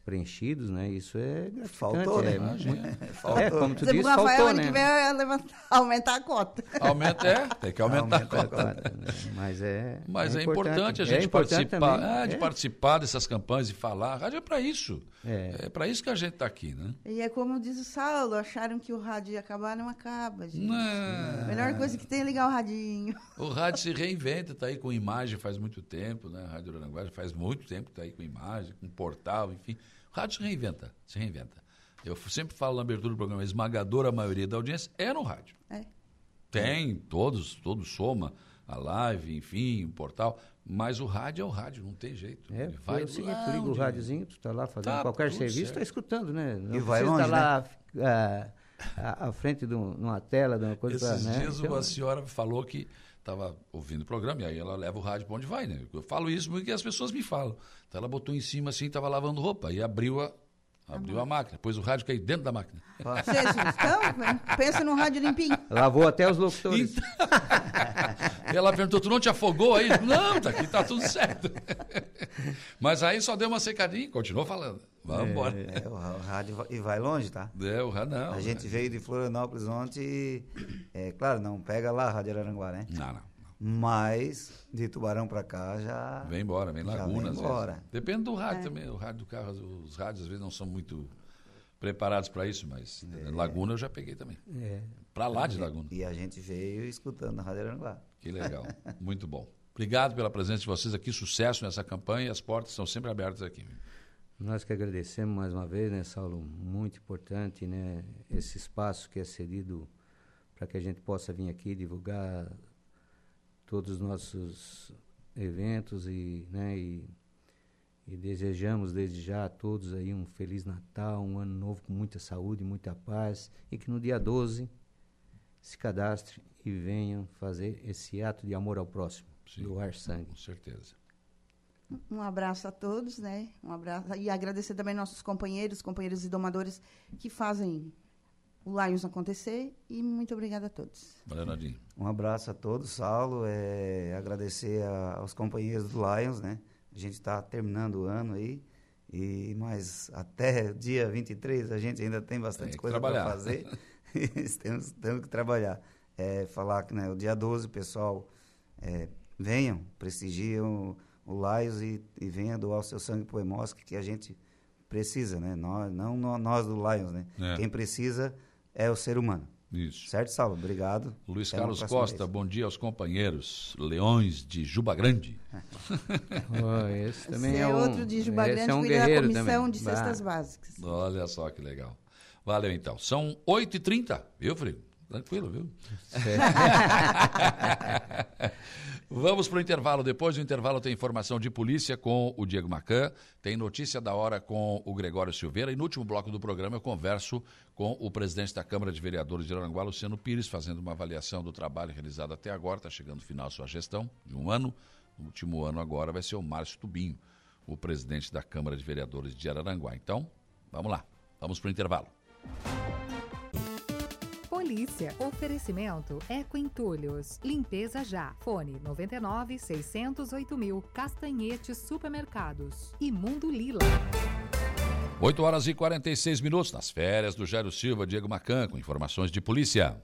preenchidos, né? Isso é. Faltou, é, né? muito- Faltou. é, como tu disse, Rafael, faltou, ano né? que vem é levantar, aumentar a cota. Aumenta, é, tem que aumentar Aumenta a a cota. Né? Mas é Mas é, importante, a gente é importante participar, também. é, de É. participar dessas campanhas e falar. A rádio é para isso. É. É, para isso que a gente está aqui, né? E é como diz o Saulo, acharam que o rádio ia acabar, não acaba, gente. Não. A melhor coisa que tem é ligar o radinho. O rádio se reinventa, está aí com imagem faz muito tempo, né? A Rádio Aranguá faz muito tempo que está aí com imagem, com portal, enfim. O rádio se reinventa, se reinventa. Eu sempre falo na abertura do programa, a esmagadora maioria da audiência é no rádio. É. Tem, todos, todos soma, a live, enfim, o portal. Mas o rádio é o rádio, não tem jeito. É, vai o seguinte, lá tu liga o rádiozinho, tu tá lá fazendo Tá qualquer serviço, certo. tá escutando, né? Não E vai precisa longe, tá lá ah, à, à frente de um- uma tela, de uma coisa pra, Esses né? dias Então, uma senhora falou que estava ouvindo o programa, e aí ela leva o rádio para onde vai, né? Eu falo isso porque as pessoas me falam. Então ela botou em cima assim, estava lavando roupa, e abriu a, abriu a máquina, pôs o rádio caiu dentro da máquina. Vocês estão? Pensa no rádio limpinho. Lavou até os locutores. Ela perguntou, tu não te afogou aí? Não, tá aqui, tá tudo certo. Mas aí só deu uma secadinha e continuou falando. Vamos embora. É, o rádio vai- e vai longe, tá? É, o rádio não. A gente veio de Florianópolis ontem e, é claro, não pega lá a Rádio Araranguá, né? Não, não. Mas de Tubarão pra cá já. Vem embora, vem Já Laguna. vem às vezes. embora. Depende do É. rádio também. O rádio do carro, os rádios às vezes não são muito preparados para isso, mas eh, Laguna eu já peguei também. É. Para lá de Laguna. E a gente veio escutando a Rádio Araranguá. Que legal. Muito bom. Obrigado pela presença de vocês aqui. Sucesso nessa campanha. As portas estão sempre abertas aqui. Nós que agradecemos mais uma vez, né, Saulo? Muito importante, né? Esse espaço que é cedido para que a gente possa vir aqui divulgar todos os nossos eventos e, né, e, e desejamos desde já a todos aí um feliz Natal, um ano novo com muita saúde, muita paz e que no dia 12 se cadastre e venham fazer esse ato de amor ao próximo, Sim. doar sangue. Com certeza. Um abraço a todos, né? Um abraço e agradecer também nossos companheiros, companheiros e domadores que fazem o Lions acontecer e muito obrigada a todos. Valeu, Nadinho. Um abraço a todos, Saulo. É, agradecer a- aos companheiros do Lions, né? A gente está terminando o ano aí. E, mas até dia 23 a gente ainda tem bastante Tem coisa para fazer. temos, temos que trabalhar. É, falar que né, o dia 12, pessoal, é, venham, prestigiam o Lions e, e venham doar o seu sangue para o Emosc, que a gente precisa, né? Nós, não nó- nós do Lions, né? É. Quem precisa é o ser humano. Isso. Certo, Saulo? Obrigado. Luiz Até Carlos Costa, vez. bom dia aos companheiros. Leões de Juba Grande. Oh, esse também Esse é, é um, outro de Juba esse Grande, é um cuida da guerreiro comissão também. de cestas Bah. básicas. Olha só que legal. Valeu então. São 8h30, viu, Frio? Tranquilo, viu? Vamos para o intervalo. Depois do intervalo tem informação de polícia com o Diego Macan, tem notícia da hora com o Gregório Silveira e no último bloco do programa eu converso com o presidente da Câmara de Vereadores de Aranguá, Luciano Pires, fazendo uma avaliação do trabalho realizado até agora. Está chegando o final sua gestão de um ano. No último ano agora vai ser o Márcio Tubinho, o presidente da Câmara de Vereadores de Araranguá. Então, vamos lá. Vamos para o intervalo. Polícia. Oferecimento Eco Entulhos. Limpeza já. Fone 99 608 mil. Castanhetes Supermercados. E Mundo Lila. 8 horas e 46 minutos nas férias do Jairo Silva, Diego Macan, com informações de polícia.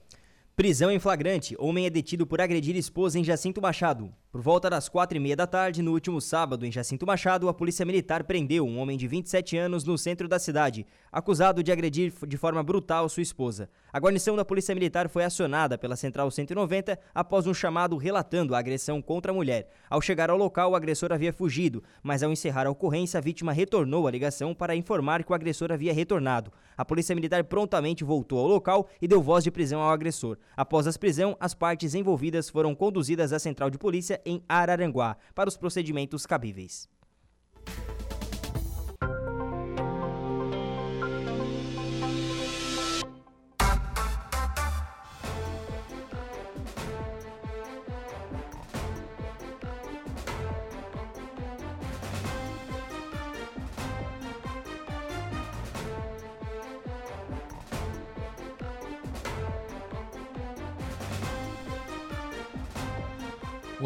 Prisão em flagrante. Homem é detido por agredir esposa em Jacinto Machado. Por volta das quatro e meia da tarde, no último sábado, em Jacinto Machado, a Polícia Militar prendeu um homem de 27 anos no centro da cidade, acusado de agredir de forma brutal sua esposa. A guarnição da Polícia Militar foi acionada pela Central 190 após um chamado relatando a agressão contra a mulher. Ao chegar ao local, o agressor havia fugido, mas ao encerrar a ocorrência, a vítima retornou à ligação para informar que o agressor havia retornado. A Polícia Militar prontamente voltou ao local e deu voz de prisão ao agressor. Após a prisão, as partes envolvidas foram conduzidas à Central de Polícia em Araranguá para os procedimentos cabíveis.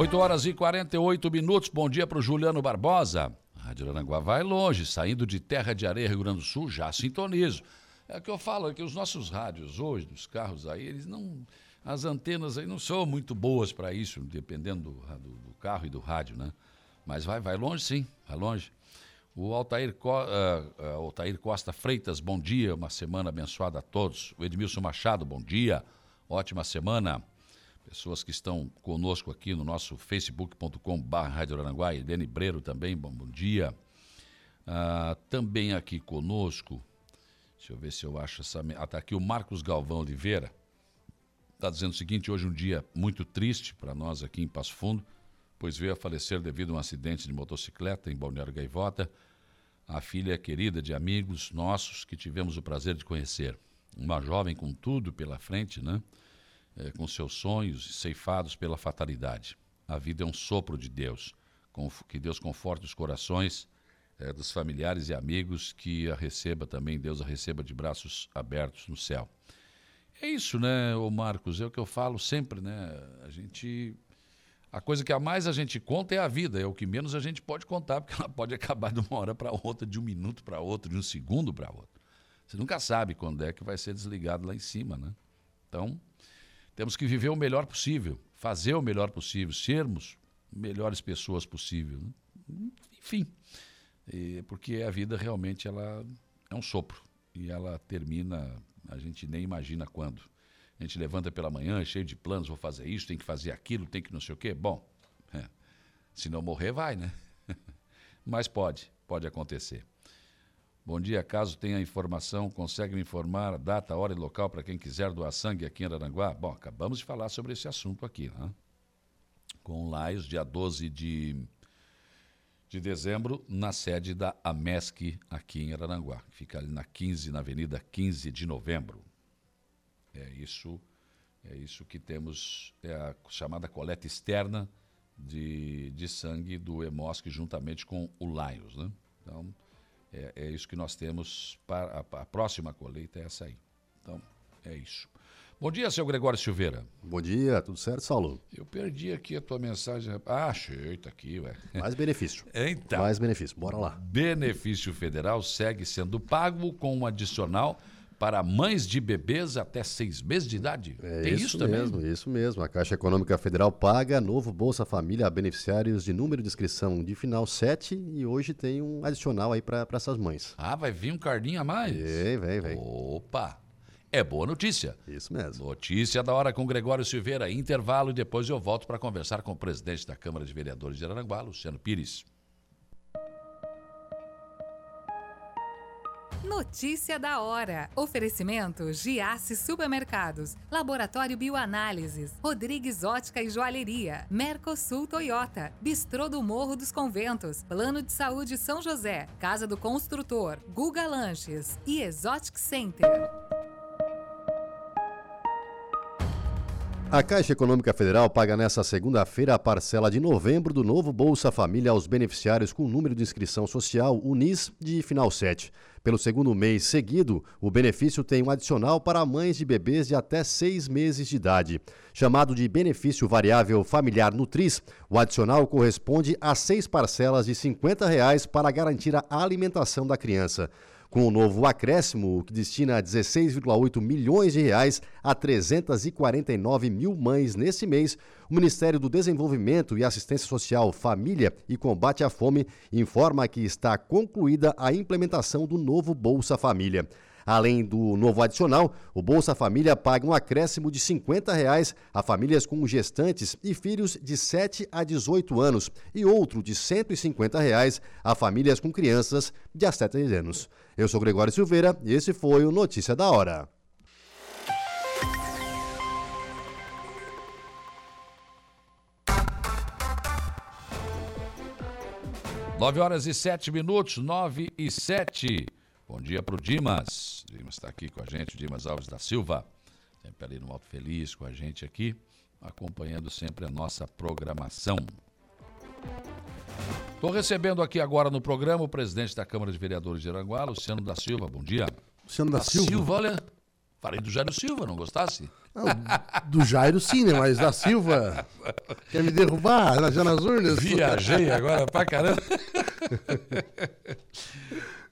Oito horas e 48 minutos. Bom dia para o Juliano Barbosa. A Rádio Aranguá vai longe, saindo de Terra de Areia, Rio Grande do Sul, já sintonizo. É o que eu falo, é que os nossos rádios hoje, dos carros aí, eles não. As antenas aí não são muito boas para isso, dependendo do, do- do carro e do rádio, né? Mas vai, vai longe sim, vai longe. O Altair, ah, ah, Altair Costa Freitas, bom dia, uma semana abençoada a todos. O Edmilson Machado, bom dia, ótima semana. Pessoas que estão conosco aqui no nosso facebook.com.br Rádio Aranguá, Eliane Breiro também, bom, bom dia. Ah, também aqui conosco, deixa eu ver se eu acho essa. Ah, tá aqui o Marcos Galvão Oliveira. está dizendo o seguinte: hoje um dia muito triste para nós aqui em Passo Fundo, pois veio a falecer devido a um acidente de motocicleta em Balneário Gaivota, a filha querida de amigos nossos que tivemos o prazer de conhecer. Uma jovem com tudo pela frente, né? É, com seus sonhos ceifados pela fatalidade. A vida é um sopro de Deus. que Deus conforte os corações é, dos familiares e amigos, que a receba também, Deus a receba de braços abertos no céu. É isso, né, ô Marcos? É o que eu falo sempre, né? A gente. A coisa que a mais a gente conta é a vida, é o que menos a gente pode contar, porque ela pode acabar de uma hora para outra, de um minuto para outro, de um segundo para outro. Você nunca sabe quando é que vai ser desligado lá em cima, né? Então, temos que viver o melhor possível, fazer o melhor possível, sermos melhores pessoas possível. Né? Enfim, porque a vida realmente ela é um sopro e ela termina, a gente nem imagina quando. A gente levanta pela manhã cheio de planos, vou fazer isso, tem que fazer aquilo, tem que não sei o quê. Bom, é, se não morrer, vai, né? Mas pode, pode acontecer. Bom dia, caso tenha informação, consegue me informar data, hora e local para quem quiser doar sangue aqui em Aranguá? Bom, acabamos de falar sobre esse assunto aqui, né? Com o Laios, dia 12 de, de dezembro, na sede da AMESC aqui em Aranguá, que fica ali na 15, na Avenida 15 de Novembro. É isso, é isso que temos, é a chamada coleta externa de, de sangue do EMOSC juntamente com o Laios, né? Então, é, é isso que nós temos para a, a próxima colheita, é essa aí. Então, é isso. Bom dia, seu Gregório Silveira. Bom dia, tudo certo, Saulo? Eu perdi aqui a tua mensagem. Ah, achei, tá aqui, ué. Mais benefício. Então. Mais benefício, bora lá. Benefício federal segue sendo pago com um adicional para mães de bebês até seis meses de idade. É Tem isso, isso também? mesmo, isso mesmo. A Caixa Econômica Federal paga novo Bolsa Família a beneficiários de número de inscrição de final 7 e hoje tem um adicional aí para essas mães. Ah, vai vir um cardinho a mais? Vem, vem, vem. Opa! É boa notícia. Isso mesmo. Notícia da hora com Gregório Silveira. Intervalo e depois eu volto para conversar com o presidente da Câmara de Vereadores de Aranguá, Luciano Pires. Notícia da hora. Oferecimento Giasse Supermercados, Laboratório Bioanálises, Rodrigues Ótica e Joalheria, Mercosul Toyota, Bistrô do Morro dos Conventos, Plano de Saúde São José, Casa do Construtor, Guga Lanches. E Exotic Center. A Caixa Econômica Federal paga nesta segunda-feira a parcela de novembro do novo Bolsa Família aos beneficiários com número de inscrição social UNIS de final 7. Pelo segundo mês seguido, o benefício tem um adicional para mães de bebês de até seis meses de idade. Chamado de benefício variável familiar Nutris, o adicional corresponde a seis parcelas de 50 reais para garantir a alimentação da criança. Com o novo acréscimo, que destina 16,8 milhões de reais a 349 mil mães nesse mês, o Ministério do Desenvolvimento e Assistência Social, Família e Combate à Fome informa que está concluída a implementação do novo Bolsa Família. Além do novo adicional, o Bolsa Família paga um acréscimo de 50 reais a famílias com gestantes e filhos de 7 a 18 anos e outro de 150 reais a famílias com crianças de até 7 anos. Eu sou Gregório Silveira e esse foi o Notícia da Hora. Nove horas e sete minutos, nove e sete. Bom dia para o Dimas. Dimas está aqui com a gente, Dimas Alves da Silva. Sempre ali no Alto Feliz com a gente aqui, acompanhando sempre a nossa programação. Estou recebendo aqui agora no programa o presidente da Câmara de Vereadores de Aranguá, Luciano da Silva. Bom dia. Luciano da, da Silva. Silva, olha. Falei do Jairo Silva, não gostasse? Não, do Jairo sim, né? Mas da Silva quer me derrubar já nas urnas. Viajei agora pra caramba.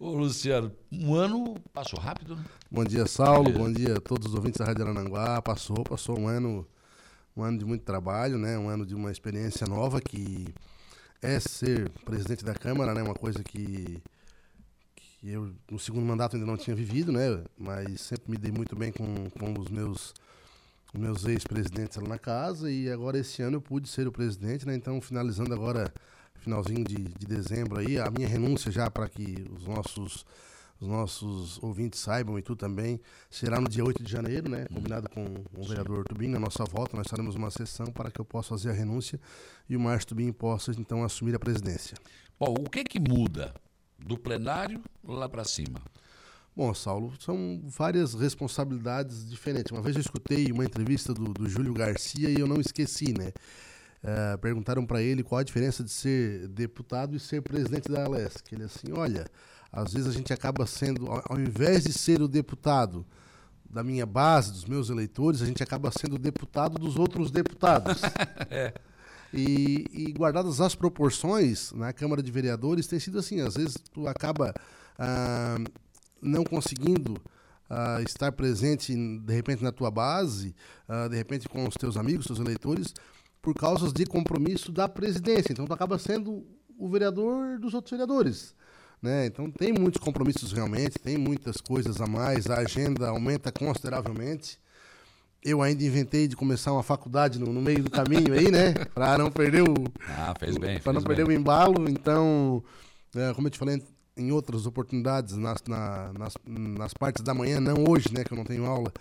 Ô, Luciano, um ano passou rápido, né? Bom dia, Saulo. Bom dia a todos os ouvintes da Rádio Arananguá. Passou, passou um ano, um ano de muito trabalho, né? Um ano de uma experiência nova que é ser presidente da Câmara, né? Uma coisa que, que eu no segundo mandato ainda não tinha vivido, né? Mas sempre me dei muito bem com, com os meus meus ex-presidentes lá na casa e agora esse ano eu pude ser o presidente, né? Então finalizando agora finalzinho de, de dezembro aí, a minha renúncia já para que os nossos os nossos ouvintes saibam e tu também, será no dia 8 de janeiro, né? Combinado com o vereador Tubim, na nossa volta, nós faremos uma sessão para que eu possa fazer a renúncia e o Márcio Tubim possa então assumir a presidência. Bom, o que que muda do plenário lá para cima? Bom, Saulo, são várias responsabilidades diferentes. Uma vez eu escutei uma entrevista do, do Júlio Garcia e eu não esqueci, né? É, perguntaram para ele qual a diferença de ser deputado e ser presidente da Alesc. Ele assim, olha, às vezes a gente acaba sendo, ao, invés de ser o deputado da minha base, dos meus eleitores, a gente acaba sendo o deputado dos outros deputados. é. E, e, guardadas as proporções, na Câmara de Vereadores tem sido assim, às vezes tu acaba ah, não conseguindo ah, estar presente, de repente, na tua base, ah, de repente com os teus amigos, seus eleitores, por causa de compromisso da presidência. Então tu acaba sendo o vereador dos outros vereadores. Né? Então tem muitos compromissos realmente, tem muitas coisas a mais, a agenda aumenta consideravelmente. Eu ainda inventei de começar uma faculdade no, no meio do caminho aí, né? Para não perder o. Ah, fez bem. Para não perder bem. o embalo. Então, é, como eu te falei em outras oportunidades, nas, na, nas, nas partes da manhã, não hoje, né? Que eu não tenho aula,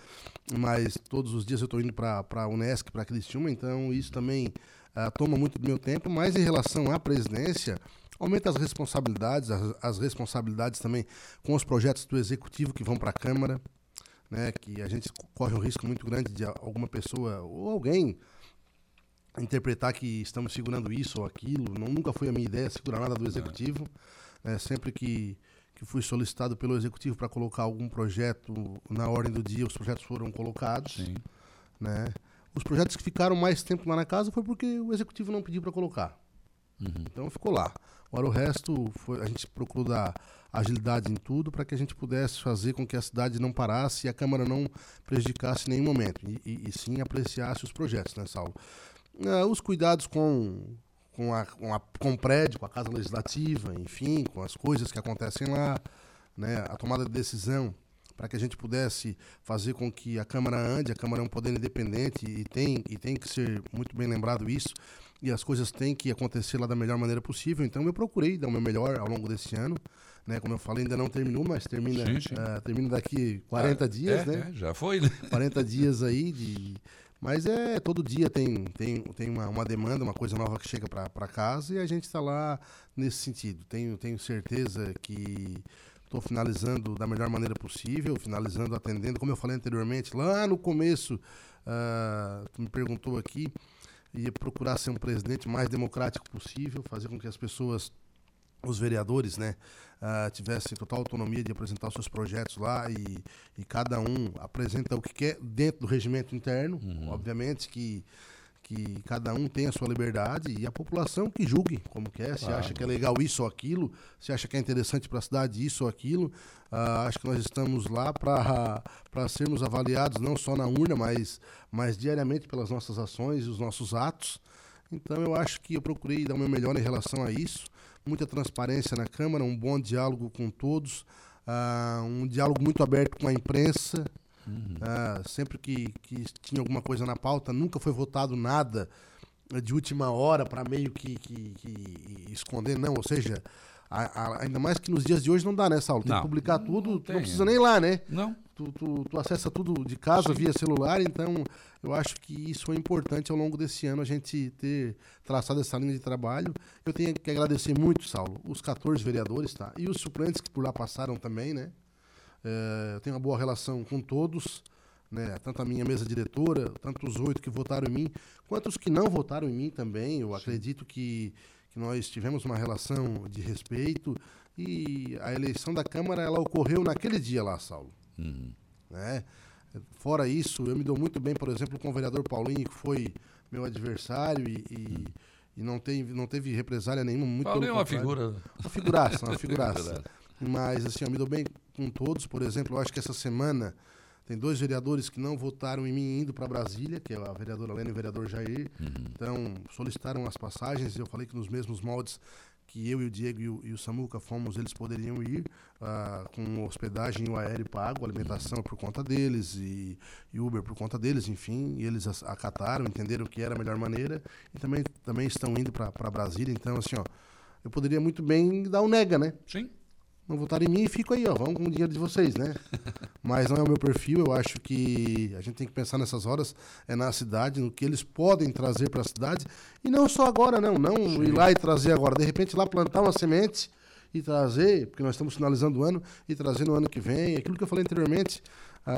mas todos os dias eu estou indo para a Unesc, para Criciúma, então isso também uh, toma muito do meu tempo. Mas em relação à presidência, aumenta as responsabilidades, as, as, responsabilidades também com os projetos do executivo que vão para a Câmara, né, que a gente corre um risco muito grande de alguma pessoa ou alguém interpretar que estamos segurando isso ou aquilo. Não, nunca foi a minha ideia segurar nada do executivo. Né, sempre que, que fui solicitado pelo executivo para colocar algum projeto na ordem do dia, os projetos foram colocados. Sim. Né? Os projetos que ficaram mais tempo lá na casa foi porque o executivo não pediu para colocar. Uhum. Então ficou lá. Agora o resto foi, a gente procurou dar agilidade em tudo para que a gente pudesse fazer com que a cidade não parasse e a Câmara não prejudicasse em nenhum momento, e, e, e sim apreciasse os projetos, né, Saulo? Uh, os cuidados com, com, a, com, a, com o prédio, com a Casa Legislativa, enfim, com as coisas que acontecem lá, né, a tomada de decisão para que a gente pudesse fazer com que a Câmara ande, a Câmara é um poder independente e tem, e tem que ser muito bem lembrado isso, e as coisas têm que acontecer lá da melhor maneira possível. Então eu procurei dar o meu melhor ao longo desse ano. Né? Como eu falei, ainda não terminou, mas termina, Sim, sim. Uh, termina daqui 40 Ah, dias, é, né? é, já foi, né? 40 dias aí de. Mas é todo dia tem, tem, tem uma, uma demanda, uma coisa nova que chega para casa e a gente está lá nesse sentido. Tenho, tenho certeza que estou finalizando da melhor maneira possível, finalizando atendendo, como eu falei anteriormente, lá no começo, uh, tu me perguntou aqui, ia procurar ser um presidente mais democrático possível, fazer com que as pessoas, os vereadores, né, uh, tivessem total autonomia de apresentar os seus projetos lá e, e cada um apresenta o que quer dentro do regimento interno, obviamente que que cada um tem a sua liberdade e a população que julgue como quer, se Claro. acha que é legal isso ou aquilo, se acha que é interessante para a cidade isso ou aquilo. Ah, acho que nós estamos lá para sermos avaliados não só na urna, mas, mas diariamente pelas nossas ações e os nossos atos. Então eu acho que eu procurei dar o meu melhor em relação a isso. Muita transparência na Câmara, um bom diálogo com todos, ah, um diálogo muito aberto com a imprensa. Ah, sempre que, que tinha alguma coisa na pauta, nunca foi votado nada de última hora para meio que, que- que esconder, não. Ou seja, a- a- ainda mais que nos dias de hoje não dá, né, Saulo? Tem Não. que publicar tudo, tu tem, não precisa é. nem ir lá, né? Não. Tu, tu, tu acessa tudo de casa via celular, então eu acho que isso foi importante ao longo desse ano a gente ter traçado essa linha de trabalho. Eu tenho que agradecer muito, Saulo, os 14 vereadores, tá? E os suplentes que por lá passaram também, né? É, eu tenho uma boa relação com todos, né? Tanto a minha mesa diretora, tanto os oito que votaram em mim, quanto os que não votaram em mim também. Eu acredito que, que nós tivemos uma relação de respeito e a eleição da Câmara ela ocorreu naquele dia lá, Saulo Uhum. né? Fora isso, eu me dou muito bem, por exemplo, com o vereador Paulinho, que foi meu adversário e, e, e não, teve, não teve represália nenhuma. Muito Paulinho é uma figura. Uma figuraça, uma figuraça. Mas, assim, eu me dou bem com todos. Por exemplo, eu acho que essa semana tem dois vereadores que não votaram em mim indo para Brasília, que é a vereadora Lena e o vereador Jair. Então, solicitaram as passagens e eu falei que nos mesmos moldes que eu e o Diego e o, e o Samuca fomos, eles poderiam ir ah, com hospedagem e o aéreo pago, alimentação por conta deles e, e Uber por conta deles, enfim, e eles acataram, entenderam que era a melhor maneira e também, também estão indo para Brasília. Então, assim, ó, eu poderia muito bem dar um nega, né? Sim. Não votaram em mim e fico aí, ó, vão com o dinheiro de vocês, né? Mas não é o meu perfil, eu acho que a gente tem que pensar nessas horas, é na cidade, no que eles podem trazer para a cidade, e não só agora, não, não Sim. ir lá e trazer agora, de repente lá plantar uma semente e trazer, porque nós estamos finalizando o ano, e trazer no ano que vem, aquilo que eu falei anteriormente,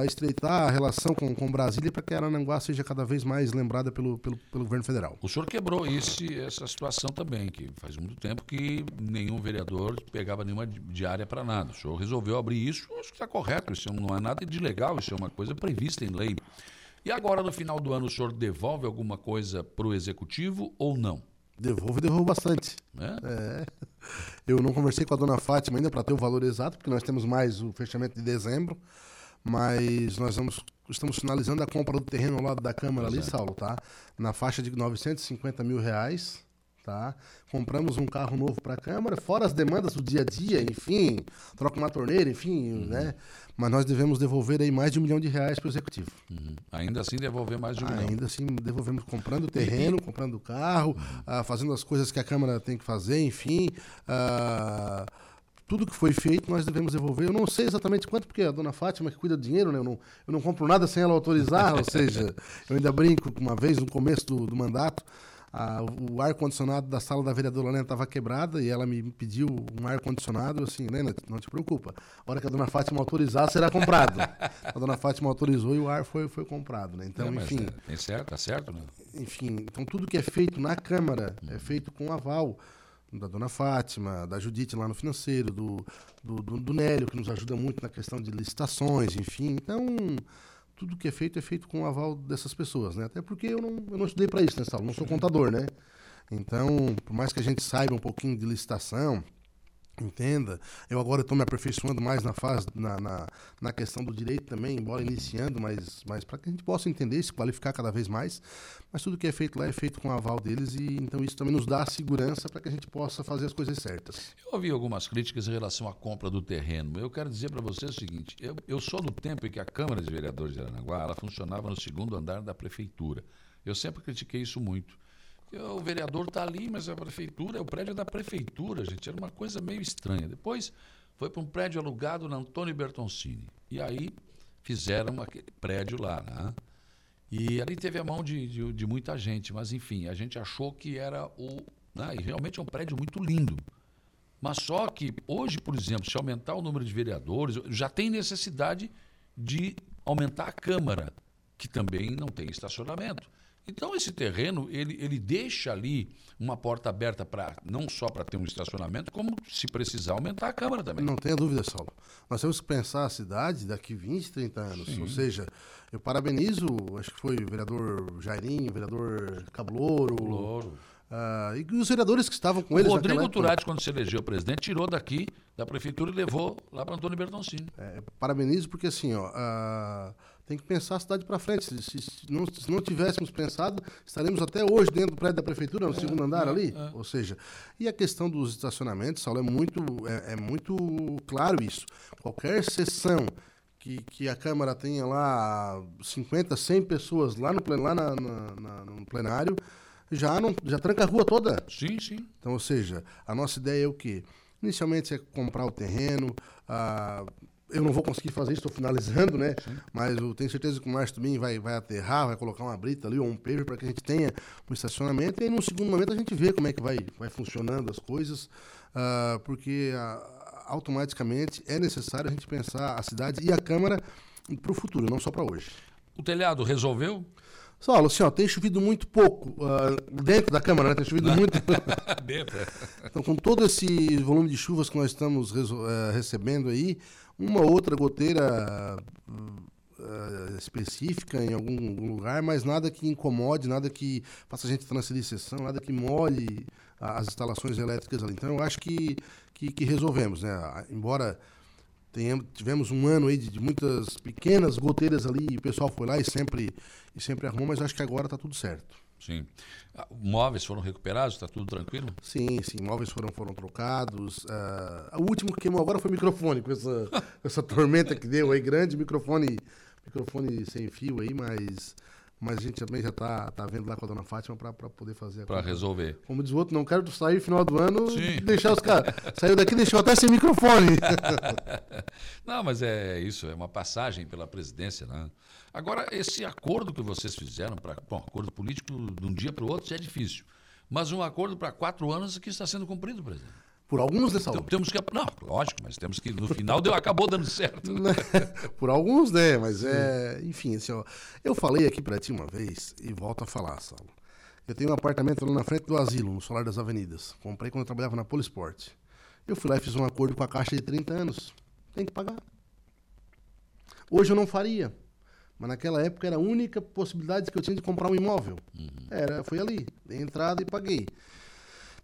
a estreitar a relação com, com Brasília para que Arananguá seja cada vez mais lembrada pelo, pelo, pelo governo federal. O senhor quebrou esse, essa situação também, que faz muito tempo que nenhum vereador pegava nenhuma diária para nada. O senhor resolveu abrir isso, acho que está correto, isso não é nada de legal, isso é uma coisa prevista em lei. E agora, no final do ano, o senhor devolve alguma coisa para o executivo ou não? Devolvo e devolvo bastante. É? é? Eu não conversei com a dona Fátima ainda para ter o valor exato, porque nós temos mais o fechamento de dezembro mas nós vamos, estamos finalizando a compra do terreno ao lado da Câmara ali, Saulo, tá? Na faixa de 950 mil reais, tá? Compramos um carro novo para a Câmara, fora as demandas do dia a dia, enfim, troca uma torneira, enfim, uhum. né? Mas nós devemos devolver aí mais de um milhão de reais para o Executivo. Uhum. Ainda assim devolver mais de um milhão? Ainda assim devolvemos comprando terreno, comprando carro, uhum. uh, fazendo as coisas que a Câmara tem que fazer, enfim... Uh, tudo que foi feito nós devemos devolver. Eu não sei exatamente quanto, porque a dona Fátima que cuida do dinheiro, né? Eu não, eu não compro nada sem ela autorizar, ou seja, eu ainda brinco uma vez no começo do, do mandato. o ar-condicionado da sala da vereadora Lena estava quebrada e ela me pediu um ar-condicionado. Assim, Lena, não te preocupa. A hora que a dona Fátima autorizar, será comprado. a dona Fátima autorizou e o ar foi, foi comprado. Né? Então, enfim. É, é certo, tá certo, né? Enfim, então tudo que é feito na Câmara é feito com aval da dona Fátima, da Judite lá no financeiro, do, do, do, do Nélio, que nos ajuda muito na questão de licitações, enfim. Então, tudo que é feito é feito com o aval dessas pessoas, né? Até porque eu não, eu não estudei para isso, né, Saulo? Não sou contador, né? Então, por mais que a gente saiba um pouquinho de licitação, Entenda. Eu agora estou me aperfeiçoando mais na fase, na, na, na, questão do direito também, embora iniciando, mas, mas para que a gente possa entender, se qualificar cada vez mais. Mas tudo que é feito lá é feito com o aval deles e então isso também nos dá segurança para que a gente possa fazer as coisas certas. Eu ouvi algumas críticas em relação à compra do terreno. Eu quero dizer para você o seguinte: eu, eu sou do tempo em que a Câmara de Vereadores de Aranaguá ela funcionava no segundo andar da prefeitura. Eu sempre critiquei isso muito. O vereador está ali, mas a prefeitura, é o prédio da prefeitura, gente. Era uma coisa meio estranha. Depois foi para um prédio alugado na Antônio Bertoncini. E aí fizeram aquele prédio lá, né? E ali teve a mão de, de, de, muita gente, mas enfim, a gente achou que era o. Né? E realmente é um prédio muito lindo. Mas só que hoje, por exemplo, se aumentar o número de vereadores, já tem necessidade de aumentar a Câmara, que também não tem estacionamento. Então esse terreno ele, ele deixa ali uma porta aberta para não só para ter um estacionamento, como se precisar aumentar a câmara também. Não tenha dúvida, Saulo. Nós temos que pensar a cidade daqui 20, 30 anos. Sim. Ou seja, eu parabenizo, acho que foi o vereador Jairinho, o vereador Cablouro. Cablouro. Uh, e os vereadores que estavam com o eles. O Rodrigo Turati, quando se elegeu presidente, tirou daqui da prefeitura e levou lá para Antônio Bertoncini. É, parabenizo, porque assim, ó. Uh, tem que pensar a cidade para frente. Se, se, se, não, se, não, tivéssemos pensado, estaremos até hoje dentro do prédio da prefeitura, no é, segundo andar é, ali. É. Ou seja, e a questão dos estacionamentos, Saulo, é muito, é, é muito claro isso. Qualquer sessão que, que a Câmara tenha lá 50, 100 pessoas lá no, lá na, na, na, no plenário, já, não, já tranca a rua toda. Sim, sim. Então, ou seja, a nossa ideia é o quê? Inicialmente é comprar o terreno, a eu não vou conseguir fazer isso, estou finalizando, né? Sim. Mas eu tenho certeza que o Márcio também vai, vai aterrar, vai colocar uma brita ali ou um paver para que a gente tenha um estacionamento. E aí, num segundo momento, a gente vê como é que vai, vai funcionando as coisas, uh, porque uh, automaticamente é necessário a gente pensar a cidade e a Câmara para o futuro, não só para hoje. O telhado resolveu? Saulo, assim, ó, tem chovido muito pouco. Uh, dentro da Câmara, né? Tem chovido muito. dentro. É. Então, com todo esse volume de chuvas que nós estamos uh, recebendo aí, uma outra goteira uh, específica em algum, lugar, mas nada que incomode, nada que faça a gente transferir sessão, nada que molhe as instalações elétricas ali. Então eu acho que, que, que resolvemos, né? Embora tenhamos, tivemos um ano aí de, de, muitas pequenas goteiras ali e o pessoal foi lá e sempre, e sempre arrumou, mas acho que agora está tudo certo. Sim. Ah, móveis foram recuperados? Está tudo tranquilo? Sim, sim. Móveis foram, foram trocados. Uh, o último que queimou agora foi o microfone, com essa, essa tormenta que deu aí grande. Microfone, microfone sem fio aí, mas, mas a gente também já está tá vendo lá com a dona Fátima para poder fazer. Para resolver. Como diz o outro, não quero sair no final do ano Sim. deixar os caras. Saiu daqui deixou até sem microfone. não, mas é isso, é uma passagem pela presidência, né? Agora, esse acordo que vocês fizeram, para bom, acordo político de um dia para o outro já é difícil. Mas um acordo para quatro anos que está sendo cumprido, presidente. Por alguns, né, Saulo? Então, temos que. Não, lógico, mas temos que. No final deu, acabou dando certo. Por alguns, né? Mas é. Enfim, assim, ó, eu falei aqui para ti uma vez e volto a falar, Saulo. Eu tenho um apartamento lá na frente do asilo, no Solar das Avenidas. Comprei quando eu trabalhava na Polisport. Eu fui lá e fiz um acordo com a Caixa de 30 anos. Tem que pagar. Hoje eu não faria. Mas naquela época era a única possibilidade que eu tinha de comprar um imóvel. Uhum. Era, foi ali, dei entrada e paguei.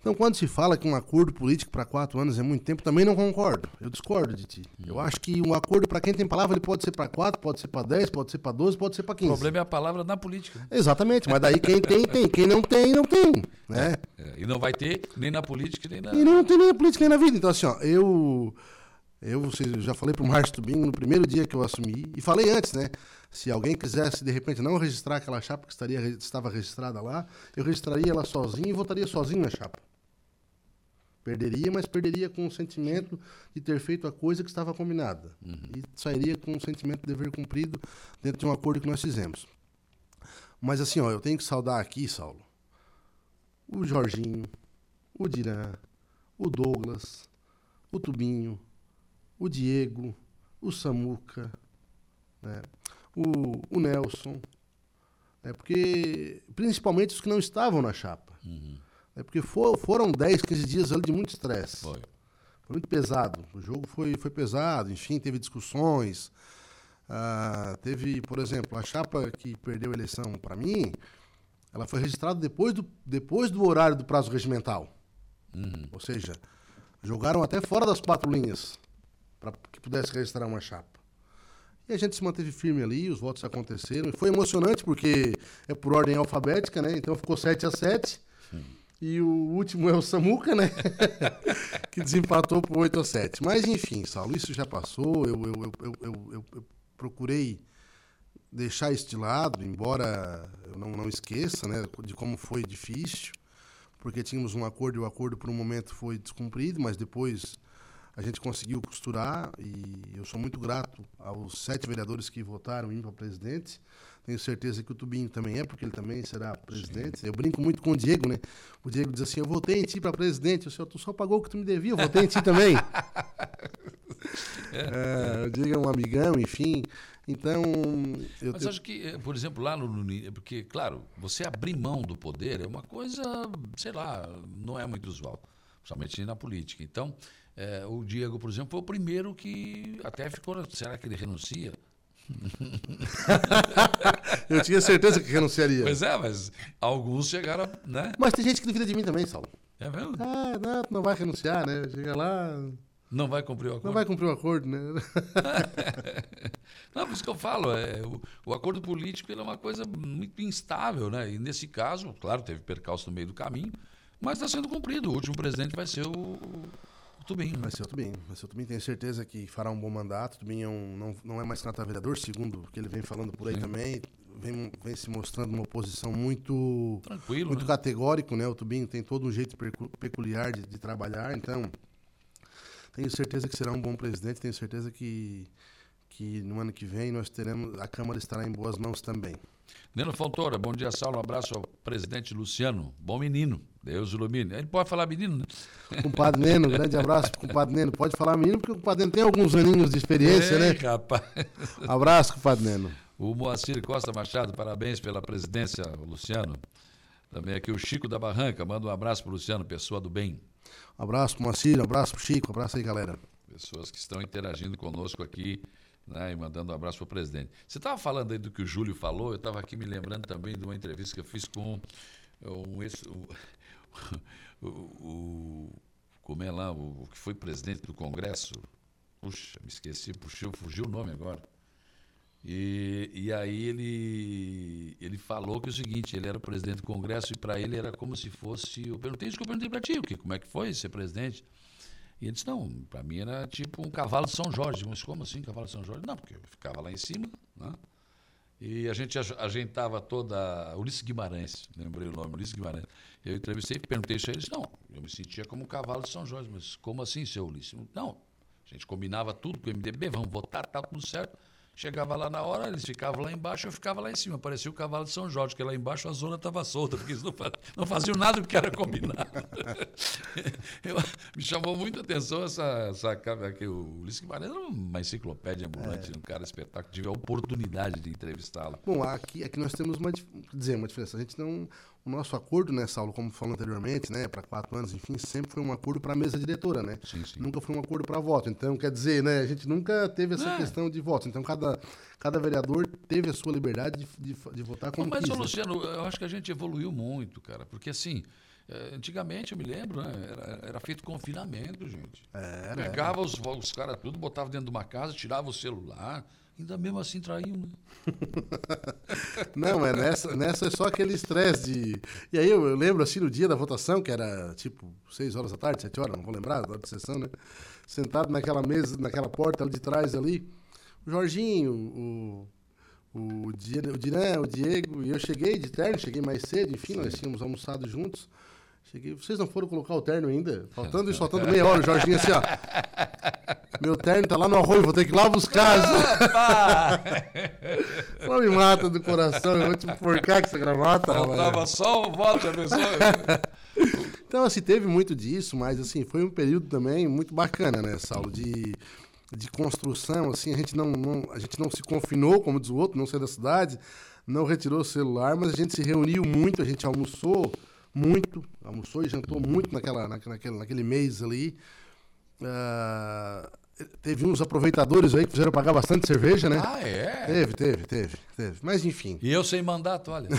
Então, quando se fala que um acordo político para quatro anos é muito tempo, também não concordo. Eu discordo de ti. Eu acho que um acordo para quem tem palavra ele pode ser para quatro, pode ser para dez, pode ser para doze, pode ser para quinze. O problema é a palavra na política. Exatamente, mas daí quem tem, tem. Quem não tem, não tem. Né? É, é. E não vai ter nem na política, nem na. E não tem nem na política, nem na vida. Então, assim, ó, eu. Eu, eu já falei para o Márcio Tubinho no primeiro dia que eu assumi, e falei antes, né? Se alguém quisesse, de repente, não registrar aquela chapa que estaria, estava registrada lá, eu registraria ela sozinho e votaria sozinho na chapa. Perderia, mas perderia com o sentimento de ter feito a coisa que estava combinada. Uhum. E sairia com o sentimento de dever cumprido dentro de um acordo que nós fizemos. Mas assim, ó, eu tenho que saudar aqui, Saulo, o Jorginho, o Diran, o Douglas, o Tubinho, o Diego, o Samuca, né? o, o Nelson, né? porque principalmente os que não estavam na chapa. Uhum. Né? Porque for, foram 10, 15 dias ali de muito estresse. Foi. Foi muito pesado. O jogo foi, foi pesado, enfim, teve discussões. Ah, teve, por exemplo, a chapa que perdeu a eleição para mim, ela foi registrada depois do, depois do horário do prazo regimental. Uhum. Ou seja, jogaram até fora das quatro linhas para que pudesse registrar uma chapa. E a gente se manteve firme ali, os votos aconteceram. E foi emocionante porque é por ordem alfabética, né? Então ficou 7 a 7 E o último é o Samuca, né? que desempatou por 8 a 7 Mas enfim, Saulo, isso já passou. Eu, eu, eu, eu, eu procurei deixar isso de lado, embora eu não, não esqueça né, de como foi difícil, porque tínhamos um acordo e o acordo por um momento foi descumprido, mas depois a gente conseguiu costurar e eu sou muito grato aos sete vereadores que votaram em para presidente. Tenho certeza que o Tubinho também é, porque ele também será presidente. Eu brinco muito com o Diego, né? O Diego diz assim: Eu votei em ti para presidente. O senhor, tu só pagou o que tu me devia, eu votei em ti também. é, o Diego é um amigão, enfim. Então. Eu Mas acho que, eh, por exemplo, lá no, no. Porque, claro, você abrir mão do poder é uma coisa, sei lá, não é muito usual, principalmente na política. Então, é, o Diego, por exemplo, foi o primeiro que até ficou. Será que ele renuncia? eu tinha certeza que renunciaria. Pois é, mas alguns chegaram, né? Mas tem gente que duvida de mim também, Saulo. É mesmo? Ah, não, não vai renunciar, né? Chega lá. Não vai cumprir o acordo. Não vai cumprir o acordo, né? não, por isso que eu falo, é, o, o acordo político é uma coisa muito instável, né? E nesse caso, claro, teve percalço no meio do caminho, mas está sendo cumprido. O último presidente vai ser o, Tubinho. Vai ser o Tubinho. Vai ser o Tubinho. Tenho certeza que fará um bom mandato. O Tubinho é um, não, não é mais candidato a vereador, segundo o que ele vem falando por aí Sim. também. Vem, vem se mostrando uma posição muito, Tranquilo, muito né? categórico, né? O Tubinho tem todo um jeito peculiar de, de trabalhar, então tenho certeza que será um bom presidente. Tenho certeza que que no ano que vem nós teremos a Câmara estará em boas mãos também. Neno Fontoura, bom dia, Saulo. Um abraço ao presidente Luciano. Bom menino. Deus ilumine. Ele pode falar menino, né? Compadre Neno, grande abraço pro compadre Neno. Pode falar menino, porque o compadre Neno tem alguns aninhos de experiência, Ei, né? rapaz. Abraço, compadre Neno. O Moacir Costa Machado, parabéns pela presidência, Luciano. Também aqui o Chico da Barranca, manda um abraço pro Luciano, pessoa do bem. Um abraço pro Moacir, um abraço pro Chico, um abraço aí, galera. Pessoas que estão interagindo conosco aqui né, e mandando um abraço para o presidente. Você estava falando aí do que o Júlio falou, eu estava aqui me lembrando também de uma entrevista que eu fiz com um, o, o, o, como é lá, o, que foi presidente do Congresso. Puxa, me esqueci, puxou, fugiu o nome agora. E, e aí ele, ele falou que é o seguinte, ele era presidente do Congresso e para ele era como se fosse. Eu perguntei isso que eu perguntei para ti, que, como é que foi ser presidente? E ele disse, não, para mim era tipo um cavalo de São Jorge. Mas como assim, cavalo de São Jorge? Não, porque eu ficava lá em cima, né? E a gente aj- ajeitava toda. Ulisses Guimarães, lembrei o nome, Ulisses Guimarães. Eu entrevistei e perguntei isso a eles. Não, eu me sentia como um cavalo de São Jorge, mas como assim, seu Ulisses? Não, a gente combinava tudo com o MDB, vamos votar, tá tudo certo. Chegava lá na hora, eles ficavam lá embaixo, eu ficava lá em cima. Parecia o cavalo de São Jorge, que lá embaixo a zona estava solta, porque eles não, não faziam nada do que era combinado. Eu- me chamou muito a atenção essa, essa que o Ulisses Guimarães era uma enciclopédia ambulante, um cara espetáculo. Tive a oportunidade de entrevistá-lo. Bom, aqui, aqui nós temos uma, dizer, uma diferença. A gente não. O nosso acordo, né, Saulo, como falou anteriormente, né, para quatro anos, enfim, sempre foi um acordo para a mesa diretora, né? Sim, sim. Nunca foi um acordo para voto. Então, quer dizer, né, a gente nunca teve essa É. questão de votos. Então, cada, cada vereador teve a sua liberdade de, de, de votar como Mas, quis. né? Luciano, eu acho que a gente evoluiu muito, cara, porque assim. eh, Antigamente, eu me lembro, né, era, era feito confinamento, gente. Era, Pegava os, os caras tudo, botava dentro de uma casa, tirava o celular, ainda mesmo assim traíam, né? Não, é nessa, nessa é só aquele estresse de. E aí eu, eu lembro assim no dia da votação, que era tipo 6 horas da tarde, 7 horas, não vou lembrar, da hora de sessão, né? Sentado naquela mesa, naquela porta ali de trás ali, o Jorginho, o. O, o Diran, o Diego, e eu cheguei de terno, cheguei mais cedo, enfim, nós tínhamos almoçado juntos. Cheguei, vocês não foram colocar o terno ainda? Faltando isso, faltando meia hora, o Jorginho assim, ó. Meu terno tá lá no arroio, vou ter que ir lá buscar. Não me mata do coração, eu vou te enforcar com essa gravata. Faltava só o voto abençoe. Então, assim, teve muito disso, mas, assim, foi um período também muito bacana, né, Saulo? De, de construção, assim, a gente não, não- a gente não se confinou, como diz o outro, não saiu da cidade, não retirou o celular, mas a gente se reuniu muito, a gente almoçou muito, almoçou e jantou muito naquela, naquela, naquele, naquele mês ali. Ah, teve uns aproveitadores aí que fizeram pagar bastante cerveja, né? Ah, é? Teve, teve, teve, teve. Mas, enfim. E eu sem mandato, olha.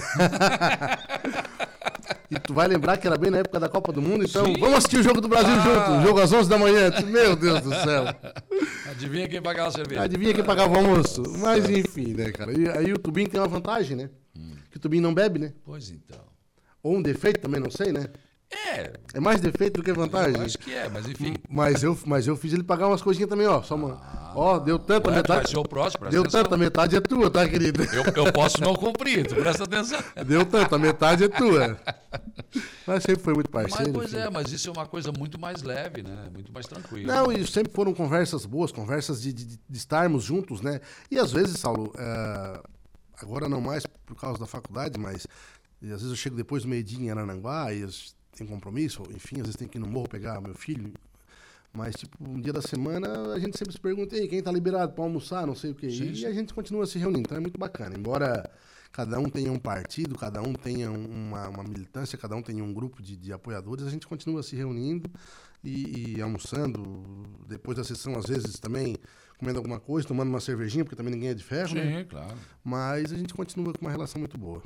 E tu vai lembrar que era bem na época da Copa do Mundo, então Sim. vamos assistir o jogo do Brasil Ah. junto, jogo às 11 da manhã. Meu Deus do céu. Adivinha quem pagava a cerveja? Adivinha quem pagava o almoço? Mas enfim, né, cara? E aí o Tubinho tem uma vantagem, né? Que o Tubinho não bebe, né? Pois então. Ou um defeito também, não sei, né? É, É mais defeito do que vantagem. eu acho que é, mas enfim. Mas eu, mas eu fiz ele pagar umas coisinhas também, ó. Só uma... Ó, deu tanto a Ué, metade. o próximo, Deu atenção. tanto, a metade é tua, tá, querido? Eu, eu posso não cumprir, tu presta atenção. Deu tanto, a metade é tua. Mas sempre foi muito Mas, parceiro. pois enfim. é, mas isso é uma coisa muito mais leve, né? Muito mais tranquila. Não, e sempre foram conversas boas, conversas de, de, de estarmos juntos, né? E às vezes, Saulo, eh, agora não mais por causa da faculdade, mas e às vezes eu chego depois do meio-dia em Arananguá e tenho compromisso, enfim, às vezes tenho que ir no morro pegar meu filho. Mas, tipo, um dia da semana a gente sempre se pergunta, Ei, quem tá liberado para almoçar, não sei o quê. E a gente continua se reunindo, então é muito bacana. Embora cada um tenha um partido, cada um tenha um- uma, uma militância, cada um tenha um grupo de, de apoiadores, a gente continua se reunindo e, e almoçando. Depois da sessão, às vezes também comendo alguma coisa, tomando uma cervejinha, porque também ninguém é de ferro, né? Sim, claro. Mas a gente continua com uma relação muito boa.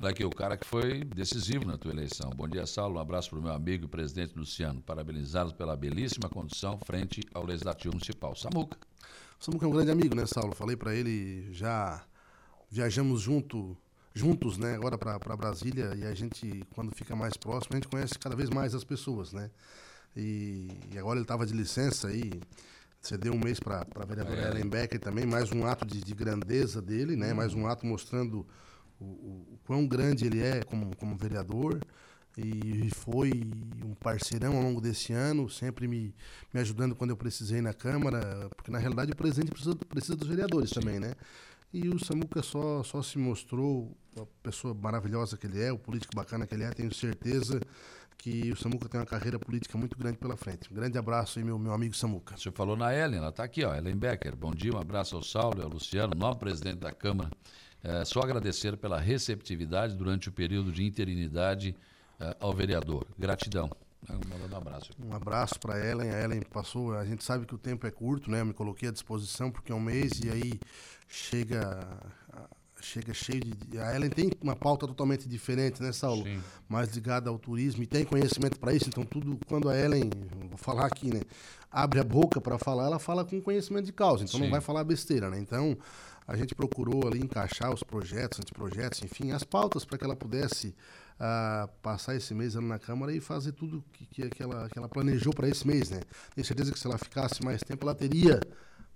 Olha aqui, o cara que foi decisivo na tua eleição. Bom dia, Saulo. Um abraço para o meu amigo e presidente Luciano. Parabenizá-los pela belíssima condução frente ao Legislativo Municipal. Samuca. Samuca é um grande amigo, né, Saulo? Falei para ele, já viajamos junto, juntos, né, agora para Brasília, e a gente, quando fica mais próximo, a gente conhece cada vez mais as pessoas, né? E, e agora ele estava de licença aí, cedeu um mês para a vereadora É. Ellen Becker também, mais um ato de, de grandeza dele, né? Mais um ato mostrando o, o, o quão grande ele é como, como vereador. E foi um parceirão ao longo desse ano, sempre me, me ajudando quando eu precisei na Câmara, porque na realidade o presidente precisa, precisa dos vereadores também, né? E o Samuca só, só se mostrou a pessoa maravilhosa que ele é, o político bacana que ele é, tenho certeza que o Samuca tem uma carreira política muito grande pela frente. Um grande abraço aí, meu, meu amigo Samuca. Você falou na Ellen, ela está aqui, ó, Ellen Becker. Bom dia, um abraço ao Saulo e ao Luciano, novo presidente da Câmara. É, só agradecer pela receptividade durante o período de interinidade é, ao vereador. Gratidão. É, Mandando um abraço. Um abraço para Ellen. A Ellen passou, a gente sabe que o tempo é curto, né? Eu me coloquei à disposição porque é um mês e aí chega chega cheio de a Ellen tem uma pauta totalmente diferente, né, Saulo? Sim. Mais ligada ao turismo e tem conhecimento para isso, então tudo quando a Ellen, vou falar aqui, né, abre a boca para falar, ela fala com conhecimento de causa, então não Sim. vai falar besteira, né? Então, a gente procurou ali encaixar os projetos, anteprojetos, enfim, as pautas para que ela pudesse ah, passar esse mês ali na Câmara e fazer tudo que, que, que ela, que ela planejou para esse mês, né? Tenho certeza que se ela ficasse mais tempo, ela teria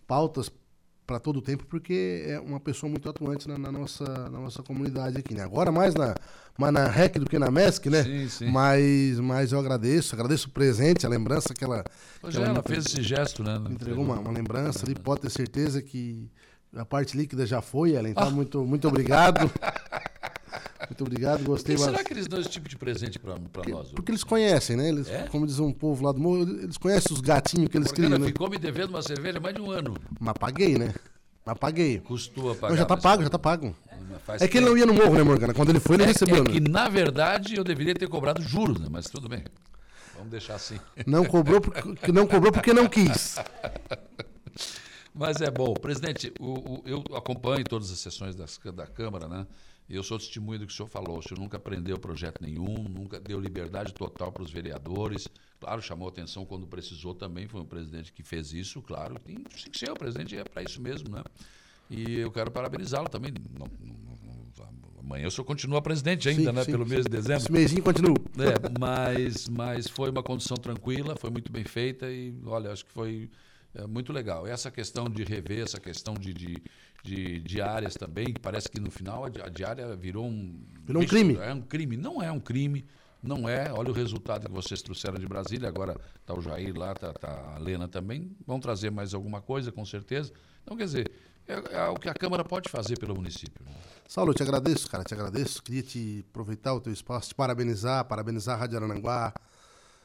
pautas para todo o tempo, porque é uma pessoa muito atuante na, na, nossa, na nossa comunidade aqui, né? Agora mais na, mais na REC do que na MESC, né? Sim, sim. Mas, mas eu agradeço, agradeço o presente, a lembrança que ela... Pois que é, ela me fez esse gesto, né? Entregou uma, uma lembrança ali, pode ter certeza que a parte líquida já foi, Ellen. Então, Ah. muito, muito obrigado. muito obrigado, Por gostei que será bastante. que eles dão esse tipo de presente pra nós? Porque eles conhecem, né? Eles, É? Como diz um povo lá do morro, eles conhecem os gatinhos que eles Morgana criam, né? ficou me devendo uma cerveja mais de um ano. Mas paguei, né? Mas paguei. Custou a pagar. Não, já tá pago, já tá pago. faz É que ele não ia no morro, né, Morgana? Quando ele foi, ele É, recebeu, é né? que, na verdade, eu deveria ter cobrado juros, né? Mas tudo bem. Vamos deixar assim. Não cobrou porque não, cobrou porque não quis. Mas é bom. Presidente, o- o- eu acompanho todas as sessões das, da Câmara, né? Eu sou testemunha do que o senhor falou. O senhor nunca prendeu projeto nenhum, nunca deu liberdade total para os vereadores. Claro, chamou atenção quando precisou também. Foi um presidente que fez isso, claro. Tem, tem que ser, o presidente é para isso mesmo, né? E eu quero parabenizá-lo também. Não- não- não- amanhã o senhor continua presidente ainda, Sim, né? sim. Pelo mês de dezembro. Esse mêsinho continua. É, mas, mas foi uma condição tranquila, foi muito bem feita e, olha, acho que foi é, muito legal. Essa questão de rever, essa questão de, de, de diárias também, que parece que no final a di- a diária virou um... Virou um crime. É um crime. Não é um crime, não é. Olha o resultado que vocês trouxeram de Brasília, agora está o Jair lá, está a Lena também. Vão trazer mais alguma coisa, com certeza. Então, quer dizer, é, é o que a Câmara pode fazer pelo município. né? Saulo, eu te agradeço, cara, te agradeço. Queria te aproveitar o teu espaço, te parabenizar, parabenizar a Rádio Arananguá,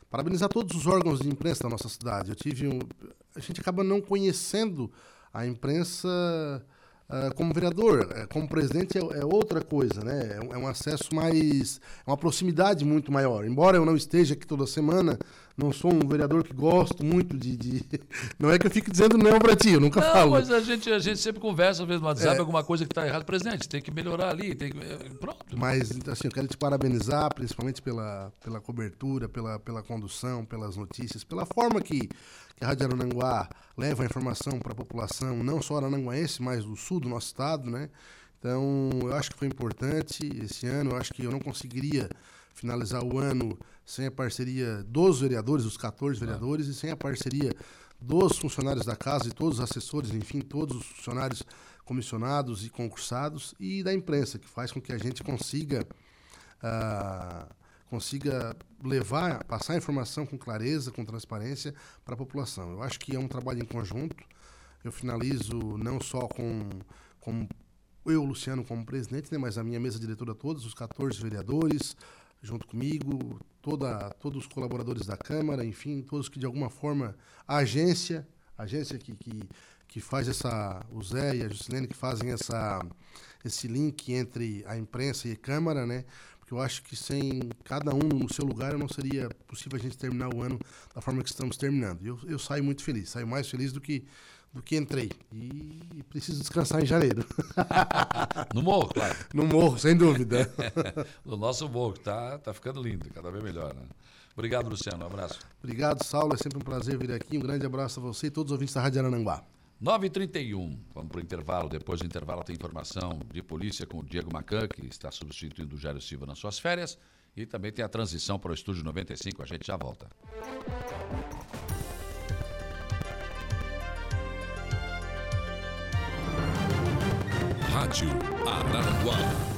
parabenizar todos os órgãos de imprensa da nossa cidade. Eu tive um... A gente acaba não conhecendo a imprensa como vereador. Eh, Como presidente é, é outra coisa, né? É um, é um acesso mais... É uma proximidade muito maior. Embora eu não esteja aqui toda semana, não sou um vereador que gosto muito de... de- Não é que eu fique dizendo não pra ti, eu nunca Não, falo. mas a gente, a gente sempre conversa, às vezes no WhatsApp, É. alguma coisa que está errada. Presidente, tem que melhorar ali, tem que... é, Pronto. Mas, assim, eu quero te parabenizar, principalmente pela, pela cobertura, pela, pela condução, pelas notícias, pela forma que, que a Rádio Arananguá leva a informação para a população, não só arananguaense, mas do sul do nosso estado, né? Então, eu acho que foi importante esse ano, eu acho que eu não conseguiria finalizar o ano sem a parceria dos vereadores, dos 14 vereadores, e sem a parceria dos funcionários da casa e todos os assessores, enfim, todos os funcionários comissionados e concursados e da imprensa, que faz com que a gente consiga ah, consiga levar, passar a informação com clareza, com transparência para a população. Eu acho que é um trabalho em conjunto. Eu finalizo não só com, com eu, Luciano, como presidente, né, mas a minha mesa diretora todos, os 14 vereadores, junto comigo, toda, todos os colaboradores da Câmara, enfim, todos que de alguma forma, a agência, a agência que, que, que faz essa, o Zé e a Juscelene que fazem essa, esse link entre a imprensa e a Câmara, né? Porque eu acho que sem cada um no seu lugar não seria possível a gente terminar o ano da forma que estamos terminando. Eu, eu saio muito feliz, saio mais feliz do que, do que entrei. E preciso descansar em janeiro. No morro, claro. No morro, sem dúvida. no nosso morro, tá, tá ficando lindo, cada vez melhor, né? Obrigado, Luciano. Um abraço. Obrigado, Saulo. É sempre um prazer vir aqui. Um grande abraço a você e todos os ouvintes da Rádio Arananguá. 9h31, vamos para o intervalo. Depois do intervalo tem informação de polícia com o Diego Macan, que está substituindo o Jairo Silva nas suas férias. E também tem a transição para o Estúdio 95. A gente já volta. Rádio Araranguá.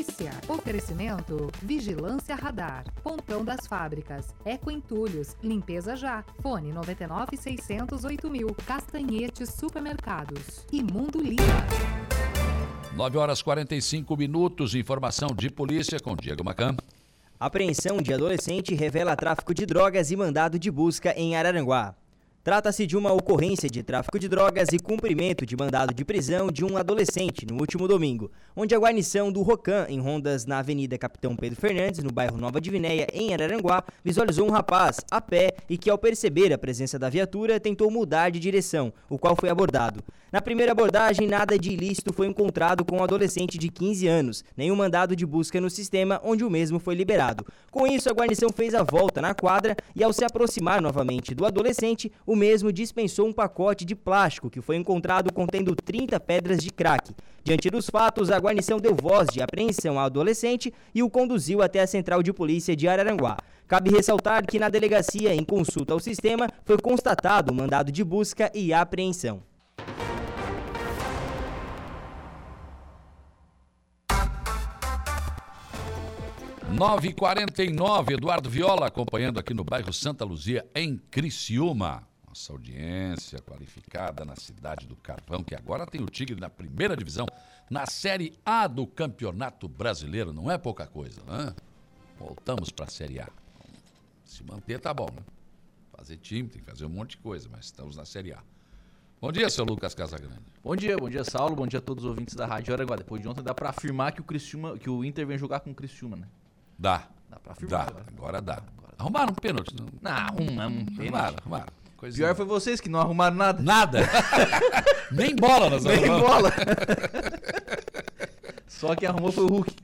Polícia. Oferecimento. Vigilância Radar. Pontão das Fábricas. Eco Entulhos. Limpeza Já. Fone 99 608 mil. Castanhetes Supermercados. E Mundo Lima. 9 horas 45 minutos. Informação de polícia com Diego Macan. Apreensão de adolescente revela tráfico de drogas e mandado de busca em Araranguá. Trata-se de uma ocorrência de tráfico de drogas e cumprimento de mandado de prisão de um adolescente no último domingo, onde a guarnição do Rocan, em rondas na Avenida Capitão Pedro Fernandes, no bairro Nova Divinéia, em Araranguá, visualizou um rapaz a pé e que, ao perceber a presença da viatura, tentou mudar de direção, o qual foi abordado. Na primeira abordagem, nada de ilícito foi encontrado com o adolescente de 15 anos, nenhum mandado de busca no sistema onde o mesmo foi liberado. Com isso, a guarnição fez a volta na quadra e, ao se aproximar novamente do adolescente, o mesmo dispensou um pacote de plástico que foi encontrado contendo 30 pedras de crack. Diante dos fatos, a guarnição deu voz de apreensão ao adolescente e o conduziu até a central de polícia de Araranguá. Cabe ressaltar que na delegacia, em consulta ao sistema, foi constatado o mandado de busca e apreensão. Nove e quarenta e nove, Eduardo Viola acompanhando aqui no bairro Santa Luzia, em Criciúma. Nossa audiência qualificada na cidade do Carvão, que agora tem o Tigre na primeira divisão, na Série A do Campeonato Brasileiro. Não é pouca coisa, né? Voltamos para a Série A. Se manter tá bom, né? Fazer time, tem que fazer um monte de coisa, mas estamos na Série A. Bom dia, seu Lucas Casagrande. Bom dia, bom dia, Saulo. Bom dia a todos os ouvintes da Rádio Araguá. Depois de ontem dá para afirmar que o que o Inter vem jogar com o Criciúma, né? Dá. Dá pra afirmar. Dá, agora dá. Arrumaram um pênalti. Não, Não, arrumamos um pênalti. arrumaram, arrumaram. Coisinha. Pior foi vocês que não arrumaram nada. Nada. Nem bola nós Nem arrumamos. bola. Só quem arrumou foi o Hulk.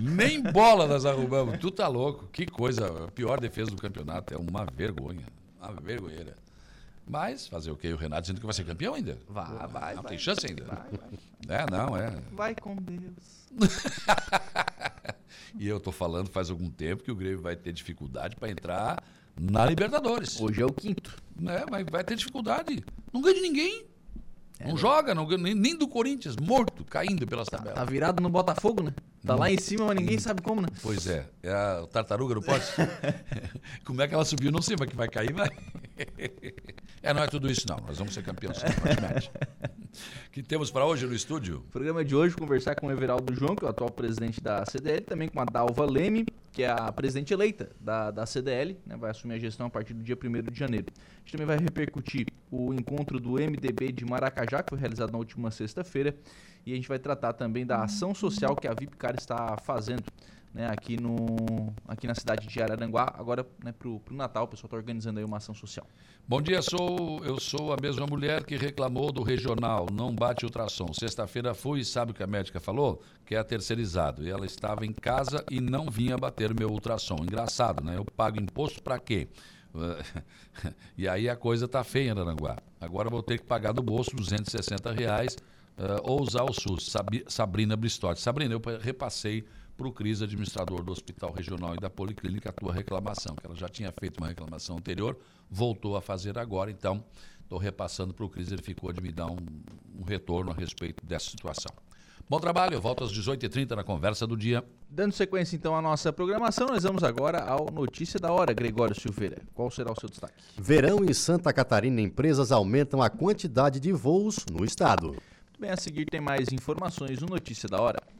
Nem bola nós arrumamos. Tu tá louco. Que coisa. A pior defesa do campeonato. É uma vergonha. Uma vergonheira. Mas fazer o quê? O Renato dizendo que vai ser campeão ainda? Vai, vai, Não vai. tem chance ainda. Vai, vai. É, não, é. Vai com Deus. E eu tô falando faz algum tempo que o Grêmio vai ter dificuldade para entrar na Libertadores. Hoje é o quinto. É, mas vai ter dificuldade. Não ganha de ninguém. É, não joga, não ganha nem, nem do Corinthians, morto, caindo pelas tabelas. Tá virado no Botafogo, né? Tá lá em cima, mas ninguém sabe como, né? Pois é, é a tartaruga não pode? Como é que ela subiu? Não sei, mas que vai cair, vai. É, não é tudo isso não, nós vamos ser campeões. sim, praticamente. O que temos para hoje no estúdio? O programa de hoje conversar com o Everaldo João, que é o atual presidente da CDL, também com a Dalva Leme, que é a presidente eleita da, da CDL, né, vai assumir a gestão a partir do dia 1 de janeiro. A gente também vai repercutir o encontro do MDB de Maracajá, que foi realizado na última sexta-feira, e a gente vai tratar também da ação social que a Vipcar está fazendo né, aqui, no, aqui na cidade de Araranguá, agora né, para o Natal, o pessoal está organizando aí uma ação social. Bom dia, sou, eu sou a mesma mulher que reclamou do regional, não bate ultrassom. Sexta-feira fui e sabe o que a médica falou? Que é terceirizado. E ela estava em casa e não vinha bater meu ultrassom. Engraçado, né? Eu pago imposto para quê? e aí a coisa tá feia em Aranguá. Agora vou ter que pagar do bolso 260 reais eh, ou usar o SUS. Sabrina Bristotti. Sabrina, eu repassei para o Cris, administrador do Hospital Regional e da Policlínica, a tua reclamação, que ela já tinha feito uma reclamação anterior, voltou a fazer agora, então estou repassando para o Cris, ele ficou de me dar um, um retorno a respeito dessa situação. Bom trabalho, eu volto às 18h30 na conversa do dia. Dando sequência então à nossa programação, nós vamos agora ao Notícia da Hora, Gregório Silveira. Qual será o seu destaque? Verão em Santa Catarina, empresas aumentam a quantidade de voos no estado. Muito bem, a seguir tem mais informações no Notícia da Hora.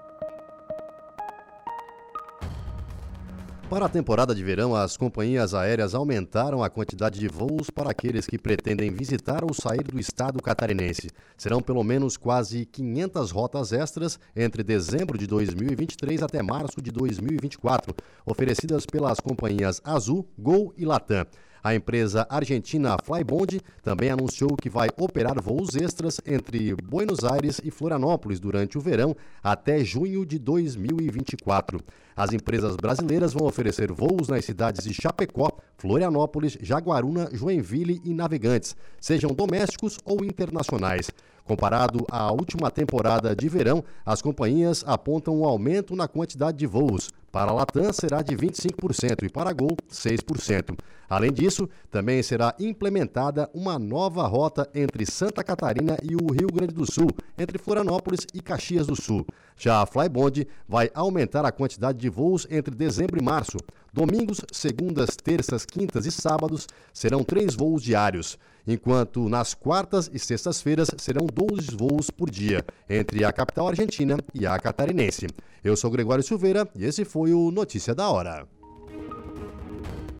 Para a temporada de verão, as companhias aéreas aumentaram a quantidade de voos para aqueles que pretendem visitar ou sair do estado catarinense. Serão pelo menos quase 500 rotas extras entre dezembro de 2023 até março de 2024, oferecidas pelas companhias Azul, Gol e Latam. A empresa argentina Flybond também anunciou que vai operar voos extras entre Buenos Aires e Florianópolis durante o verão até junho de 2024. As empresas brasileiras vão oferecer voos nas cidades de Chapecó, Florianópolis, Jaguaruna, Joinville e Navegantes, sejam domésticos ou internacionais. Comparado à última temporada de verão, as companhias apontam um aumento na quantidade de voos. Para a Latam será de 25% e para a Gol 6%. Além disso, também será implementada uma nova rota entre Santa Catarina e o Rio Grande do Sul, entre Florianópolis e Caxias do Sul. Já a Flybond vai aumentar a quantidade de voos entre dezembro e março. Domingos, segundas, terças, quintas e sábados serão três voos diários, enquanto nas quartas e sextas-feiras serão 12 voos por dia, entre a capital argentina e a catarinense. Eu sou Gregório Silveira e esse foi o Notícia da Hora.